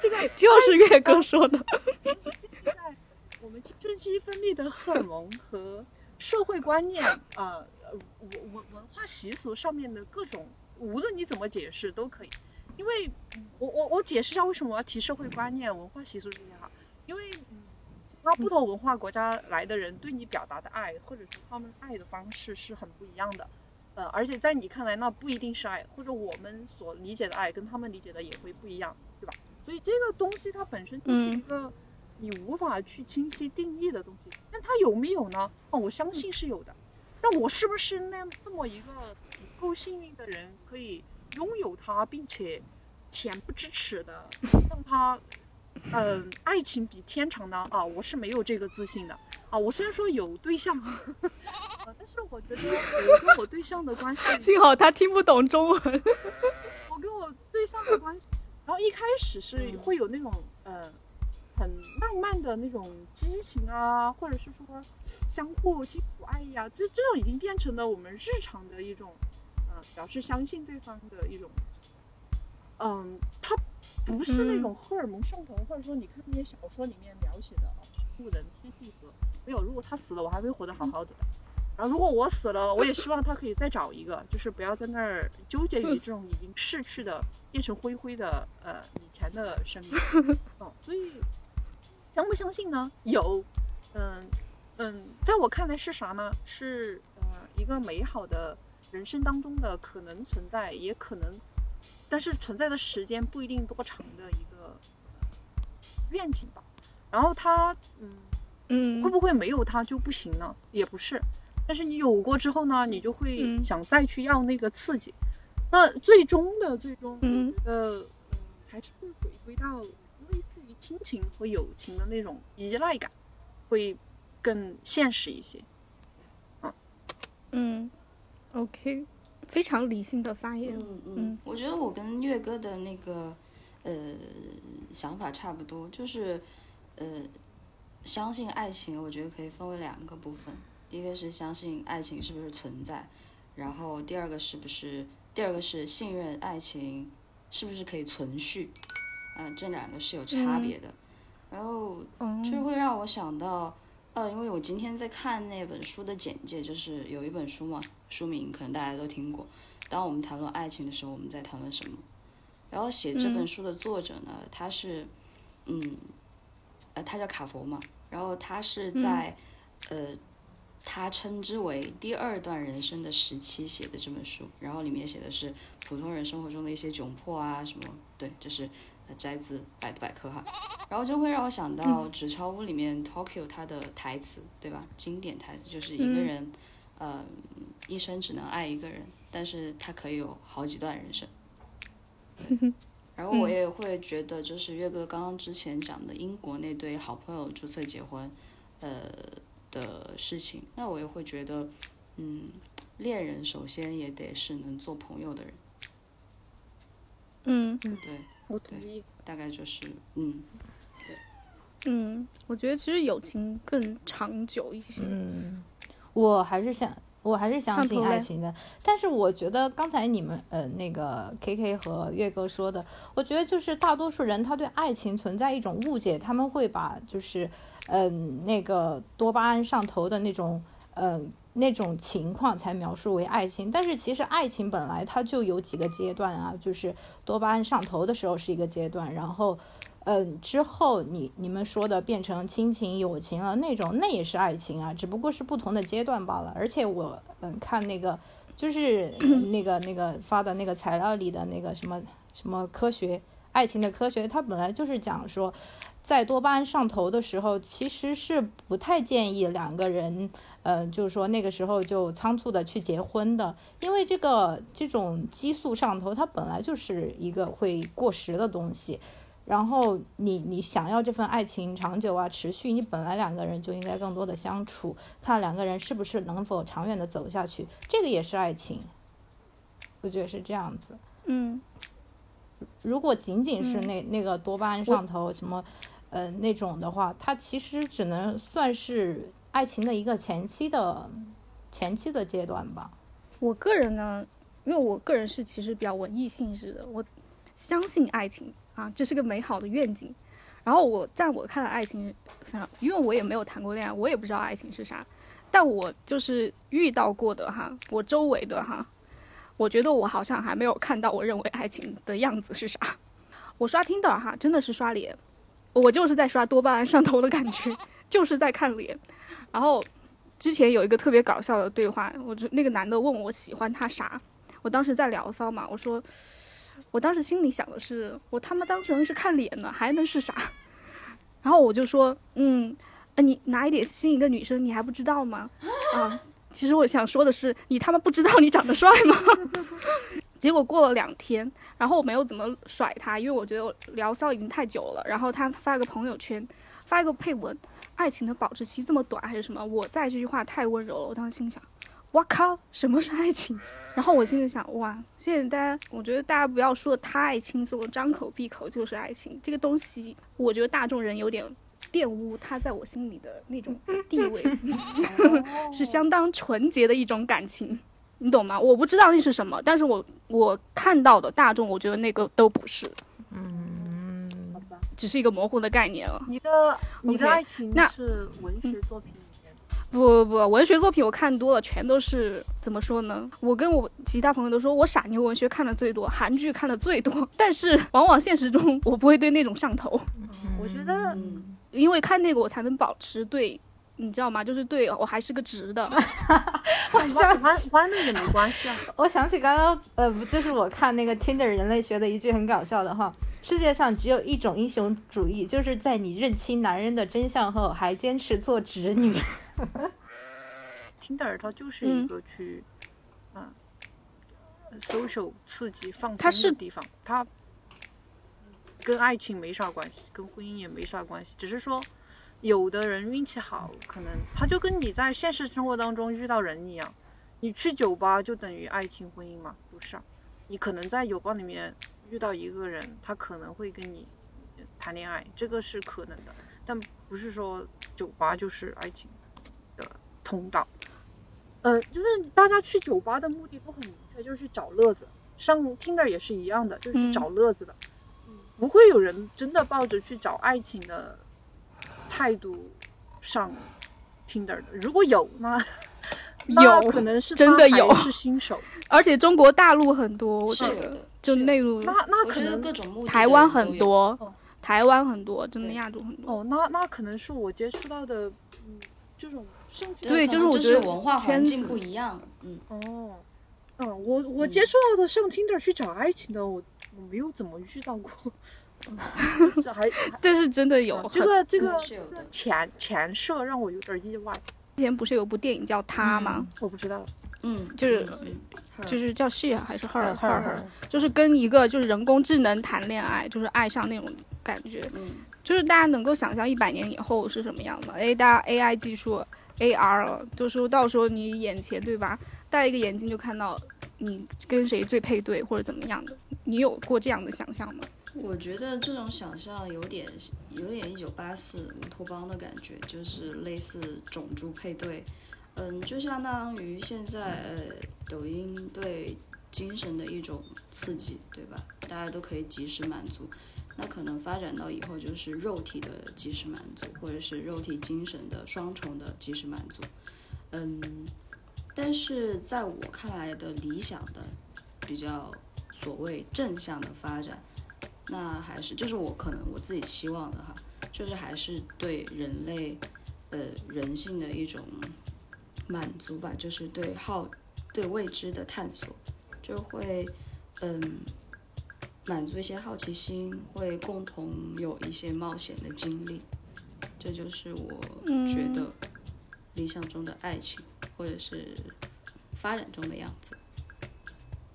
Speaker 4: 这个
Speaker 1: 就是月哥说的。
Speaker 4: 在我们青春期分泌的荷尔蒙和社会观念，呃，呃文文文化习俗上面的各种，无论你怎么解释都可以。因为嗯我我我解释一下为什么我要提社会观念、文化习俗这些哈，因为嗯，那不同文化国家来的人对你表达的爱，或者说他们爱的方式是很不一样的。呃，而且在你看来，那不一定是爱，或者我们所理解的爱跟他们理解的也会不一样，对吧？所以这个东西它本身就是一
Speaker 1: 嗯
Speaker 4: 个你无法去清晰定义的东西。但它有没有呢？哦，我相信是有的。那我是不是那那么一个足够幸运的人，可以拥有它，并且恬不知耻的让它，嗯、爱情比天长呢？啊，我是没有这个自信的。啊，我虽然说有对象，呃但是我觉得我跟我对象的关系，
Speaker 1: 幸好他听不懂中文。
Speaker 4: 我跟我对象的关系，然后一开始是
Speaker 2: 嗯
Speaker 4: 会有那种呃很浪漫的那种激情啊，或者是说相互倾吐爱呀啊，这这种已经变成了我们日常的一种呃表示相信对方的一种，嗯，它不是那种荷尔蒙上头，或者说你看那些小说里面描写的啊，物人天地合，没有，如果他死了，我还会活得好好的。然后如果我死了，我也希望他可以再找一个，就是不要在那儿纠结于这种已经逝去的、变成灰灰的呃以前的生命。哦，所以相不相信呢？有，嗯嗯，在我看来是啥呢？是呃一个美好的人生当中的可能存在，也可能，但是存在的时间不一定多长的一个愿景吧。然后它嗯
Speaker 1: 嗯
Speaker 4: 会不会没有它就不行呢？也不是，但是你有过之后呢，你就会
Speaker 1: 嗯
Speaker 4: 想再去要那个刺激。那最终的最终，
Speaker 1: 嗯
Speaker 4: 我觉得嗯还是会回归到类似于亲情和友情的那种依赖感，会更现实一些。
Speaker 1: 嗯，OK，非常理性的发言。
Speaker 2: 嗯嗯
Speaker 1: 嗯，
Speaker 2: 我觉得我跟岳哥的那个呃想法差不多，就是呃相信爱情，我觉得可以分为两个部分。第一个是相信爱情是不是存在，然后第二个是不是第二个是信任爱情是不是可以存续，啊、这两个是有差别的。然后
Speaker 1: 哦，
Speaker 2: 就是会让我想到，呃，因为我今天在看那本书的简介，就是有一本书嘛，书名可能大家都听过。当我们谈论爱情的时候，我们在谈论什么？然后写这本
Speaker 1: 嗯
Speaker 2: 书的作者呢，他是，嗯，呃，他叫卡佛嘛，然后他是在，呃，他称之为第二段人生的时期写的这本书，然后里面写的是普通人生活中的一些窘迫啊什么，对，就是呃摘自百度百科哈。然后就会让我想到《纸钞屋》里面 Tokyo 他的台词，对吧？经典台词就是一个
Speaker 1: 嗯。
Speaker 2: 人，呃，一生只能爱一个人，但是他可以有好几段人生。对。然后我也会觉得，就是月哥刚刚之前讲的英国那对好朋友注册结婚，呃的事情，那我也会觉得，嗯，恋人首先也得是能做朋友的人，
Speaker 1: 嗯。
Speaker 2: 对，
Speaker 4: 我同意。
Speaker 2: 大概就是，嗯，对
Speaker 1: 嗯，我觉得其实友情更长久一些。
Speaker 3: 嗯，我还是想，我还是相信爱情的。但是我觉得刚才你们呃那个 K K 和岳哥说的，我觉得就是大多数人他对爱情存在一种误解，他们会把就是嗯、那个多巴胺上头的那种嗯、那种情况才描述为爱情。但是其实爱情本来它就有几个阶段啊，就是多巴胺上头的时候是一个阶段，然后。嗯，之后你你们说的变成亲情、友情了那种，那也是爱情啊，只不过是不同的阶段罢了。而且我嗯看那个就是那个那个发的那个材料里的那个什么什么科学爱情的科学，它本来就是讲说，在多巴胺上头的时候，其实是不太建议两个人，呃，就是说那个时候就仓促的去结婚的，因为这个这种激素上头，它本来就是一个会过时的东西。然后你你想要这份爱情长久啊持续，你本来两个人就应该更多的相处，看两个人是不是能否长远的走下去，这个也是爱情，我觉得是这样子。
Speaker 1: 嗯
Speaker 3: 如果仅仅是
Speaker 1: 嗯
Speaker 3: 那、那个多巴胺上头什么，呃那种的话，它其实只能算是爱情的一个前期的前期的阶段吧。
Speaker 1: 我个人呢，因为我个人是其实比较文艺性质的，我相信爱情啊，这是个美好的愿景。然后我在我看来，爱情上，因为我也没有谈过恋爱，我也不知道爱情是啥，但我就是遇到过的哈，我周围的哈，我觉得我好像还没有看到我认为爱情的样子是啥。我刷 Tinder 哈，真的是刷脸，我就是在刷多巴胺上头的感觉，就是在看脸。然后之前有一个特别搞笑的对话，我就那个男的问我喜欢他啥，我当时在聊骚嘛，我说，我当时心里想的是，我他妈当时是看脸呢，还能是啥？然后我就说，嗯，呃，你哪一点吸引一个女生，你还不知道吗？啊，其实我想说的是，你他妈不知道你长得帅吗？结果过了两天，然后我没有怎么甩他，因为我觉得我聊骚已经太久了。然后他发个朋友圈，发一个配文，爱情的保质期这么短还是什么？我在这句话太温柔了，我当时心想，哇靠，什么是爱情？然后我心里想，哇，现在大家，我觉得大家不要说的太轻松，张口闭口就是爱情这个东西，我觉得大众人有点玷污他在我心里的那种地位，是相当纯洁的一种感情。你懂吗？我不知道那是什么，但是我我看到的大众，我觉得那个都不是，
Speaker 3: 嗯，
Speaker 4: 好吧，
Speaker 1: 只是一个模糊的概念了。
Speaker 4: 你的你的爱情
Speaker 1: 那
Speaker 4: 是文学作品里面的，
Speaker 1: 不不不，文学作品我看多了，全都是怎么说呢？我跟我其他朋友都说我傻妞文学看的最多，韩剧看的最多，但是往往现实中我不会对那种上头，
Speaker 4: 我觉得
Speaker 2: 嗯
Speaker 1: 因为看那个我才能保持对你知道吗？就是对我还是个直的。
Speaker 4: 弯弯弯的也没关系啊。
Speaker 3: 我想起刚刚呃，不就是我看那个 Tinder 人类学的一句很搞笑的话：世界上只有一种英雄主义，就是在你认清男人的真相后，还坚持做直女。
Speaker 4: Tinder 它就是一个去，嗯、social 刺激放
Speaker 1: 它是
Speaker 4: 松的地方，它跟爱情没啥关系，跟婚姻也没啥关系，只是说有的人运气好，可能他就跟你在现实生活当中遇到人一样，你去酒吧就等于爱情婚姻吗？不是啊，你可能在酒吧里面遇到一个人，他可能会跟你谈恋爱，这个是可能的，但不是说酒吧就是爱情的通道。呃，就是大家去酒吧的目的都很明确，就是去找乐子。上 Tinder 也是一样的，就是找乐子的。不会有人真的抱着去找爱情的态度上 Tinder 的。如果有，那 那
Speaker 1: 有
Speaker 4: 可能是
Speaker 1: 真的有
Speaker 4: 是新手。
Speaker 1: 而且中国大陆很多，我觉得就内陆，
Speaker 4: 那那可能
Speaker 2: 各种目的的
Speaker 1: 台湾。很多
Speaker 4: 哦，
Speaker 1: 台湾很多，真的亚洲很多。
Speaker 4: 哦，那那可能是我接触到的，嗯，这种兴趣
Speaker 1: 对
Speaker 2: 就
Speaker 1: 就是我觉得
Speaker 2: 文化环
Speaker 1: 圈
Speaker 2: 境
Speaker 1: 子
Speaker 2: 不一样，嗯，
Speaker 4: 哦，嗯，我我
Speaker 2: 嗯
Speaker 4: 接触到的上 Tinder 去找爱情的，我我没有怎么遇到过。嗯 这还还
Speaker 1: 但是真的有
Speaker 4: 嗯，这个这个前前设让我有点意外，
Speaker 1: 之前不是有部电影叫《他》吗？
Speaker 4: 我不知道。
Speaker 2: 嗯，
Speaker 1: 就是就是叫 she 啊还是 her
Speaker 3: 呃 her her
Speaker 1: 就是跟一个就是人工智能谈恋爱，就是爱上那种感觉，
Speaker 2: 嗯
Speaker 1: 就是大家能够想象一百年以后是什么样的。哎，大家 AI 技术 AR 了，就是说到时候你眼前对吧，戴一个眼镜就看到你跟谁最配对或者怎么样的，你有过这样的想象吗？
Speaker 2: 我觉得这种想象有点有点一九八四乌托邦的感觉，就是类似种族配对，嗯，就相当于现在呃抖音对精神的一种刺激，对吧？大家都可以及时满足。那可能发展到以后就是肉体的及时满足，或者是肉体精神的双重的及时满足。嗯，但是在我看来的理想的比较所谓正向的发展。那还是就是我可能我自己期望的哈，就是还是对人类呃人性的一种满足吧，就是对好对未知的探索，就会嗯满足一些好奇心，会共同有一些冒险的经历，这就是我觉得理想中的爱情或者是发展中的样子。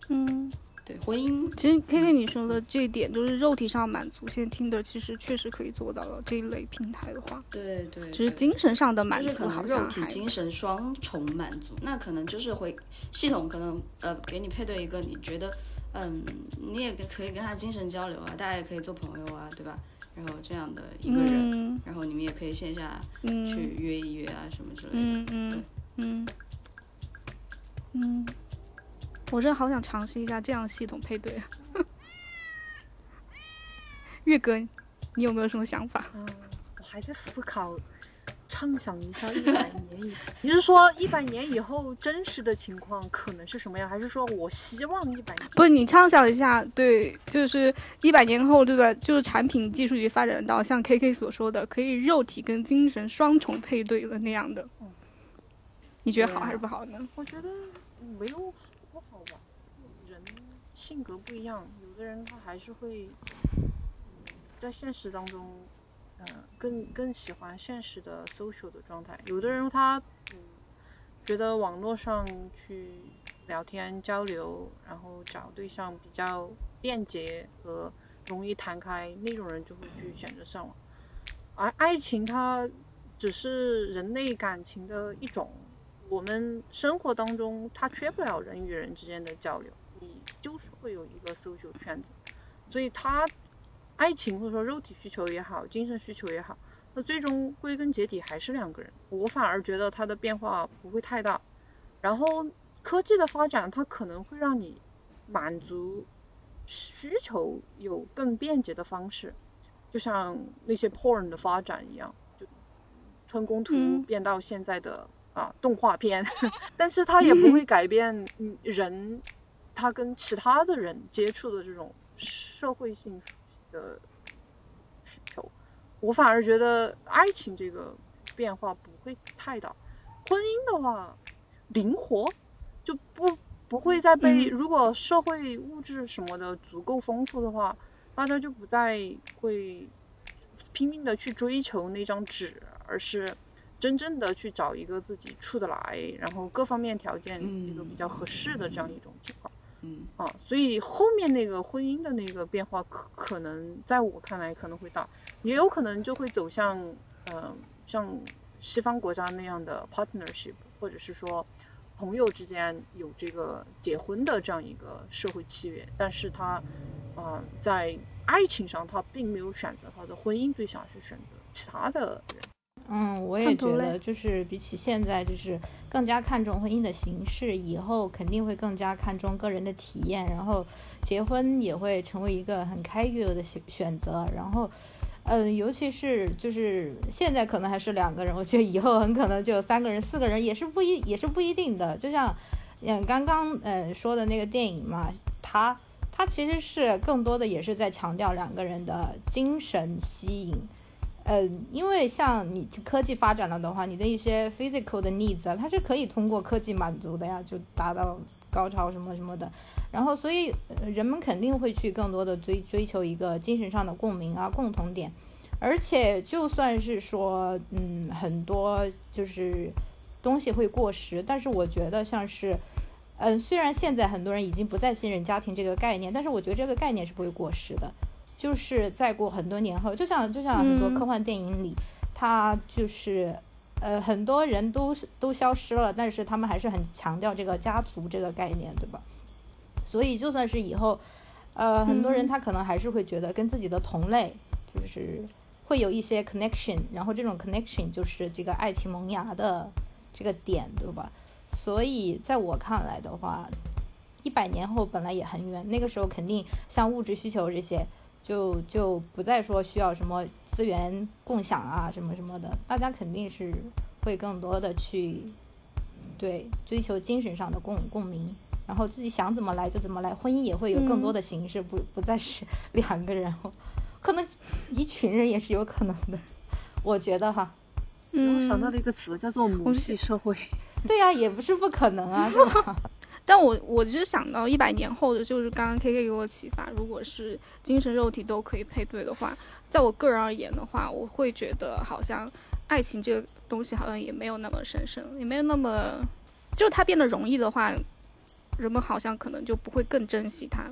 Speaker 1: 嗯，
Speaker 2: 对婚姻
Speaker 1: 其实 K K 你说的这一点就是肉体上满足，现在听的其实确实可以做到了。这一类平台的话，
Speaker 2: 对对，
Speaker 1: 只是精神上的满
Speaker 2: 就是可
Speaker 1: 足好
Speaker 2: 能肉体、精神双重满足，那可能就是会系统可能呃给你配对一个你觉得嗯你也可以跟他精神交流啊，大家也可以做朋友啊，对吧？然后这样的一个人，
Speaker 1: 嗯。
Speaker 2: 然后你们也可以线下
Speaker 1: 嗯
Speaker 2: 去约一约啊什么之类的。
Speaker 1: 嗯。嗯。嗯。嗯，我真的好想尝试一下这样系统配对。月哥，你有没有什么想法？
Speaker 4: 嗯，我还在思考，畅想一下一百年以，你是说一百年以后真实的情况可能是什么样，还是说我希望一百年？
Speaker 1: 不是你畅想一下，对，就是一百年后，对吧？就是产品技术已发展到像 KK 所说的，可以肉体跟精神双重配对的那样的
Speaker 4: 嗯，
Speaker 1: 你觉得好还是不好呢？
Speaker 4: 我觉得没有性格不一样，有的人他还是会，在现实当中，嗯、更更喜欢现实的 social 的状态。有的人他，嗯，觉得网络上去聊天交流，然后找对象比较便捷和容易谈开，那种人就会去选择上网。而爱情它只是人类感情的一种。我们生活当中，它缺不了人与人之间的交流，你就是会有一个 social 圈子，所以他爱情或者说肉体需求也好，精神需求也好，那最终归根结底还是两个人。我反而觉得它的变化不会太大。然后科技的发展，它可能会让你满足需求有更便捷的方式，就像那些 porn 的发展一样，就春宫图变到现在的。啊，动画片，但是它也不会改变人他跟其他的人接触的这种社会性的需求。我反而觉得爱情这个变化不会太大。婚姻的话，灵活，就不不会再被如果社会物质什么的足够丰富的话，大家就不再会拼命的去追求那张纸，而是真正的去找一个自己处得来，然后各方面条件一个比较合适的这样一种情况。
Speaker 2: 嗯
Speaker 4: 啊，所以后面那个婚姻的那个变化可可能在我看来可能会大，也有可能就会走向呃像西方国家那样的 partnership，或者是说朋友之间有这个结婚的这样一个社会契约，但是他啊在爱情上他并没有选择他的婚姻对象，是选择其他的人。
Speaker 3: 嗯，我也觉得，就是比起现在，就是更加看重婚姻的形式，以后肯定会更加看重个人的体验，然后结婚也会成为一个很开越的选选择。然后，嗯，尤其是就是现在可能还是两个人，我觉得以后很可能就有三个人、四个人，也是不一也是不一定的。就像嗯刚刚嗯说的那个电影嘛，它它其实是更多的也是在强调两个人的精神吸引。嗯，因为像你科技发展了的话，你的一些 physical 的 needs 啊，它是可以通过科技满足的呀，就达到高潮什么什么的。然后，所以人们肯定会去更多的追追求一个精神上的共鸣啊，共同点。而且，就算是说，嗯，很多就是东西会过时，但是我觉得像是，嗯，虽然现在很多人已经不再信任家庭这个概念，但是我觉得这个概念是不会过时的。就是再过很多年后，就像就像很多科幻电影里，它就是呃很多人都都消失了，但是他们还是很强调这个家族这个概念，对吧？所以就算是以后，呃很多人他可能还是会觉得跟自己的同类就是会有一些 connection，然后这种 connection 就是这个爱情萌芽的这个点，对吧？所以在我看来的话，一百年后本来也很远，那个时候肯定像物质需求这些。就就不再说需要什么资源共享啊什么什么的，大家肯定是会更多的去对追求精神上的共共鸣，然后自己想怎么来就怎么来，婚姻也会有更多的形式，不不再是 两个人，可能一群人也是有可能的，我觉得哈。
Speaker 4: 我想到了一个词叫做母系社会。
Speaker 3: 对呀，也不是不可能啊，是吧？
Speaker 1: 但我我只是想到一百年后的，就是刚刚 K K 给我启发，如果是精神肉体都可以配对的话，在我个人而言的话，我会觉得好像爱情这个东西好像也没有那么神圣，也没有那么，就是它变得容易的话，人们好像可能就不会更珍惜它，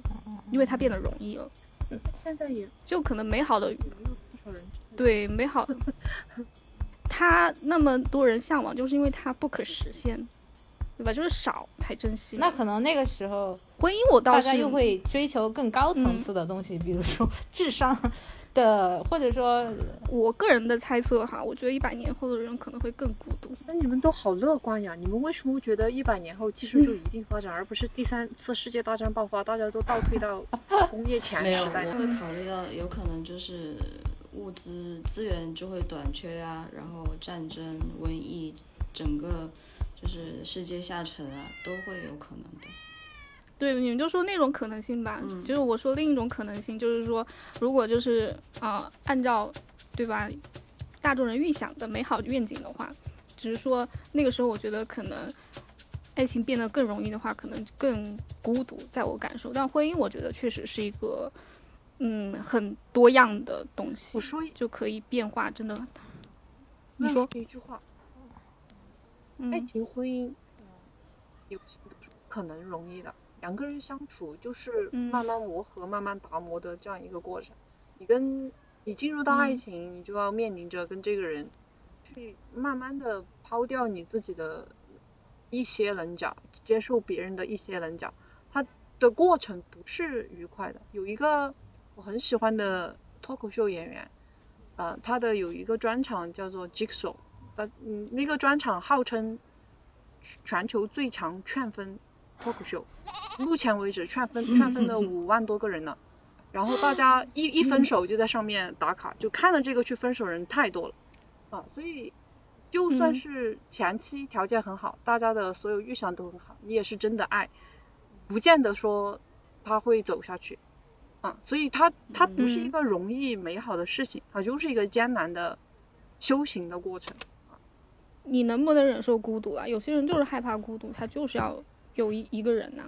Speaker 1: 因为它变得容易了。
Speaker 4: 现在也
Speaker 1: 就可能美好的，对美好，它那么多人向往，就是因为它不可实现。对吧？就是少才珍惜。
Speaker 3: 那可能那个时候
Speaker 1: 婚姻，我倒是
Speaker 3: 大家又会追求更高层次的东西，比如说 智商的，或者说
Speaker 1: 我个人的猜测哈，我觉得一百年后的人可能会更孤独。
Speaker 4: 那你们都好乐观呀！你们为什么觉得一百年后技术就一定发展，而不是第三次世界大战爆发，大家都倒退到 工业前时代？
Speaker 2: 没有，我会考虑到有可能就是物资资源就会短缺啊，然后战争、瘟疫，整个。就是世界下沉啊，都会有可能的。
Speaker 1: 对，你们就说那种可能性吧。嗯。就是我说另一种可能性，就是说，如果就是啊，按照对吧，大众人预想的美好愿景的话，只是说那个时候，我觉得可能爱情变得更容易的话，可能更孤独，在我感受。但婚姻，我觉得确实是一个嗯很多样的东西。
Speaker 4: 我说
Speaker 1: 就可以变化，真的。
Speaker 4: 你说一句话。爱情婚姻，有些都是可能容易的。两个人相处就是慢慢磨合、慢慢打磨的这样一个过程。你跟你进入到爱情，你就要面临着跟这个人去慢慢的抛掉你自己的一些棱角，接受别人的一些棱角。它的过程不是愉快的。有一个我很喜欢的脱口秀演员，呃，他的有一个专场叫做 Jigsaw。嗯，那个专场号称全球最强劝分脱口秀，目前为止劝分劝分了五万多个人了，然后大家一一分手就在上面打卡，就看了这个去分手人太多了啊，所以就算是前期条件很好，大家的所有预想都很好，你也是真的爱，不见得说他会走下去啊，所以他他不是一个容易美好的事情，它就是一个艰难的修行的过程。
Speaker 1: 你能不能忍受孤独啊？有些人就是害怕孤独，他就是要有一一个人呐、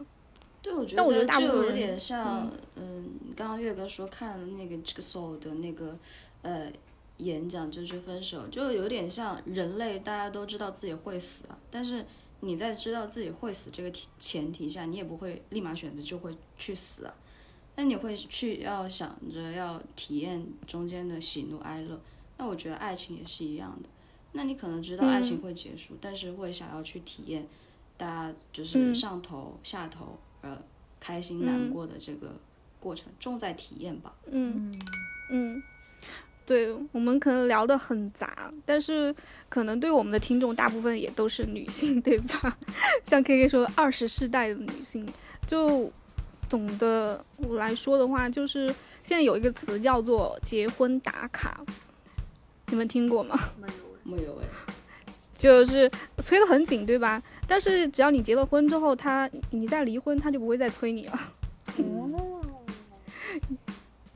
Speaker 2: 对，我觉
Speaker 1: 得
Speaker 2: 就有点像，嗯，刚刚月哥说看了那个 Jigsaw 的那个呃演讲，就是分手，就有点像人类，大家都知道自己会死啊，但是你在知道自己会死这个前提下，你也不会立马选择就会去死啊，那你会去要想着要体验中间的喜怒哀乐，那我觉得爱情也是一样的，那你可能知道爱情
Speaker 1: 嗯
Speaker 2: 会结束，但是会想要去体验，大家就是
Speaker 1: 嗯
Speaker 2: 上头、下头，呃，开心难
Speaker 1: 嗯
Speaker 2: 过的这个过程，重在体验吧。
Speaker 1: 嗯嗯，对我们可能聊得很杂，但是可能对我们的听众大部分也都是女性，对吧？像 K K 说，二十世代的女性，就总的我来说的话，就是现在有一个词叫做结婚打卡，你们听过吗？
Speaker 4: 没有哎
Speaker 2: 没有哎，
Speaker 1: 就是催得很紧，对吧？但是只要你结了婚之后，他你再离婚，他就不会再催你了。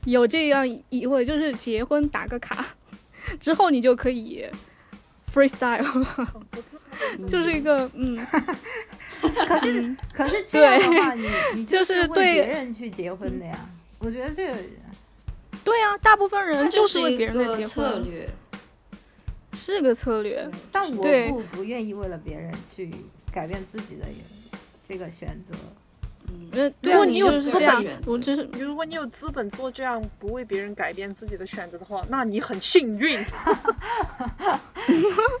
Speaker 1: 有这样一位，就是结婚打个卡，之后你就可以 freestyle 了，就是一个嗯，
Speaker 3: 可是
Speaker 1: 嗯。
Speaker 3: 可是这样的话，你你
Speaker 1: 就是
Speaker 3: 为
Speaker 1: 对。
Speaker 3: 别人去结婚的呀。我觉得这个
Speaker 1: 对啊，大部分人就是为别人在结
Speaker 2: 个策
Speaker 1: 婚，
Speaker 2: 略。
Speaker 1: 是个策略。
Speaker 3: 但我不不愿意为了别人去改变自己的这个选择。
Speaker 2: 嗯，
Speaker 4: 如果你有
Speaker 1: 这样
Speaker 2: 资本
Speaker 1: 我只是
Speaker 4: 如果你有资本做这样不为别人改变自己的选择的话，那你很幸运。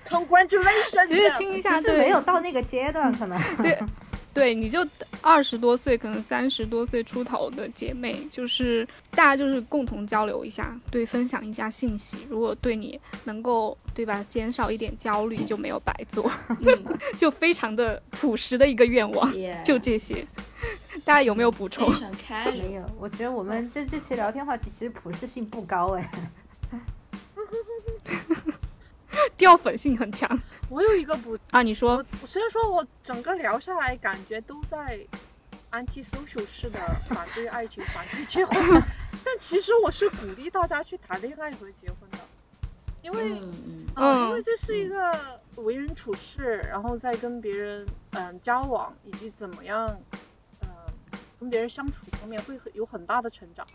Speaker 4: Congratulations！
Speaker 1: 其实听一下，
Speaker 3: 是没有到那个阶段，可能
Speaker 1: 对，对，你就二十多岁，可能三十多岁出头的姐妹，就是大家就是共同交流一下，对，分享一下信息。如果对你能够对吧，减少一点焦虑，就没有白做，
Speaker 2: 嗯
Speaker 1: 就非常的朴实的一个愿望就这些。大家有没有补充
Speaker 3: 没。有。我觉得我们这这期聊天话题其实普适性不高哎。
Speaker 1: 掉粉性很强
Speaker 4: 我有一个补，
Speaker 1: 啊！你说
Speaker 4: 虽然说我整个聊下来感觉都在 anti social 式的 反对爱情、反对结婚，但其实我是鼓励大家去谈恋爱和结婚的，因为。
Speaker 2: 嗯
Speaker 4: 因
Speaker 1: 嗯
Speaker 4: 为这是一个为人处事，然后再跟别人嗯、交往，以及怎么样嗯、跟别人相处方面会很有很大的成长。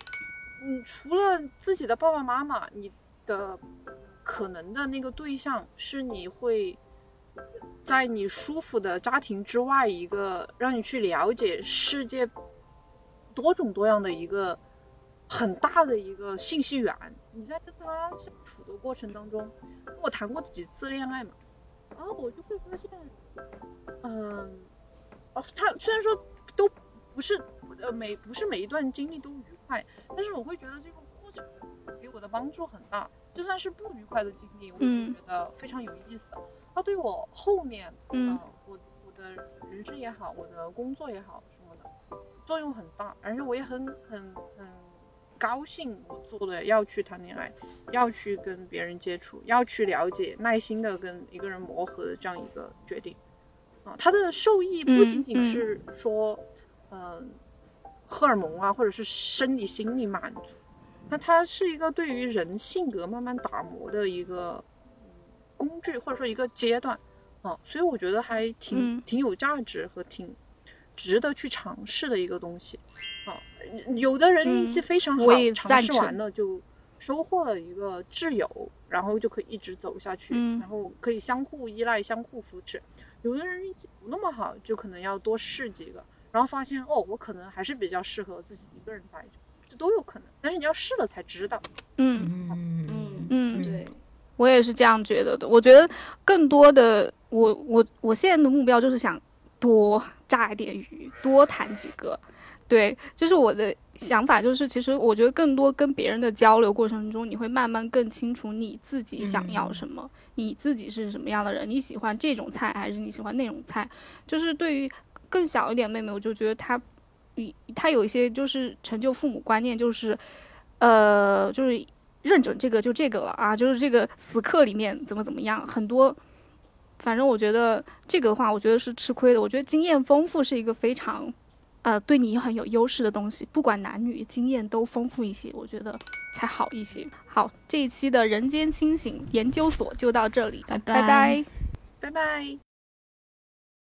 Speaker 4: 嗯，除了自己的爸爸妈妈，你的可能的那个对象是你会在你舒服的家庭之外，一个让你去了解世界多种多样的一个很大的一个信息源。你在跟他相处的过程当中，我谈过几次恋爱嘛，然后我就会发现，嗯，哦，他虽然说都不是呃每不是每一段经历都愉快，但是我会觉得这个过程给我的帮助很大。就算是不愉快的经历，我也
Speaker 1: 嗯
Speaker 4: 觉得非常有意思。它对我后面，
Speaker 1: 嗯
Speaker 4: 呃我我的人生也好，我的工作也好什么的，作用很大。而且我也很很很高兴，我做的要去谈恋爱，要去跟别人接触，要去了解，耐心的跟一个人磨合的这样一个决定。啊，它的受益不
Speaker 1: 嗯
Speaker 4: 仅仅
Speaker 1: 嗯
Speaker 4: 是说，嗯、荷尔蒙啊，或者是生理心理满足，那它是一个对于人性格慢慢打磨的一个嗯工具，或者说一个阶段啊，所以我觉得还挺、
Speaker 1: 嗯
Speaker 4: 挺有价值和挺值得去尝试的一个东西啊。有的人运气
Speaker 1: 嗯
Speaker 4: 非常好，尝试完了就收获了一个挚友，然后就可以一直走下去，
Speaker 1: 嗯
Speaker 4: 然后可以相互依赖、相互扶持。有的人运气不那么好，就可能要多试几个，然后发现哦，我可能还是比较适合自己一个人待着，这都有可能。但是你要试了才知道。
Speaker 1: 嗯
Speaker 3: 嗯
Speaker 2: 嗯
Speaker 1: 嗯，
Speaker 2: 对，
Speaker 1: 我也是这样觉得的。我觉得更多的，我我我现在的目标就是想多炸一点鱼，多谈几个。对，就是我的想法，就是其实我觉得更多跟别人的交流过程中，你会慢慢更清楚你自己想要什么，你自己是什么样的人，你喜欢这种菜还是你喜欢那种菜。就是对于更小一点妹妹，我就觉得她，你她有一些就是成就父母观念，就是呃，就是认准这个就这个了啊，就是这个死课里面怎么怎么样，很多。反正我觉得这个的话，我觉得是吃亏的。我觉得经验丰富是一个非常，呃，对你很有优势的东西。不管男女，经验都丰富一些，我觉得才好一些。好，这一期的人间清醒研究所就到这里，
Speaker 3: 拜
Speaker 1: 拜
Speaker 3: 拜
Speaker 4: 拜拜。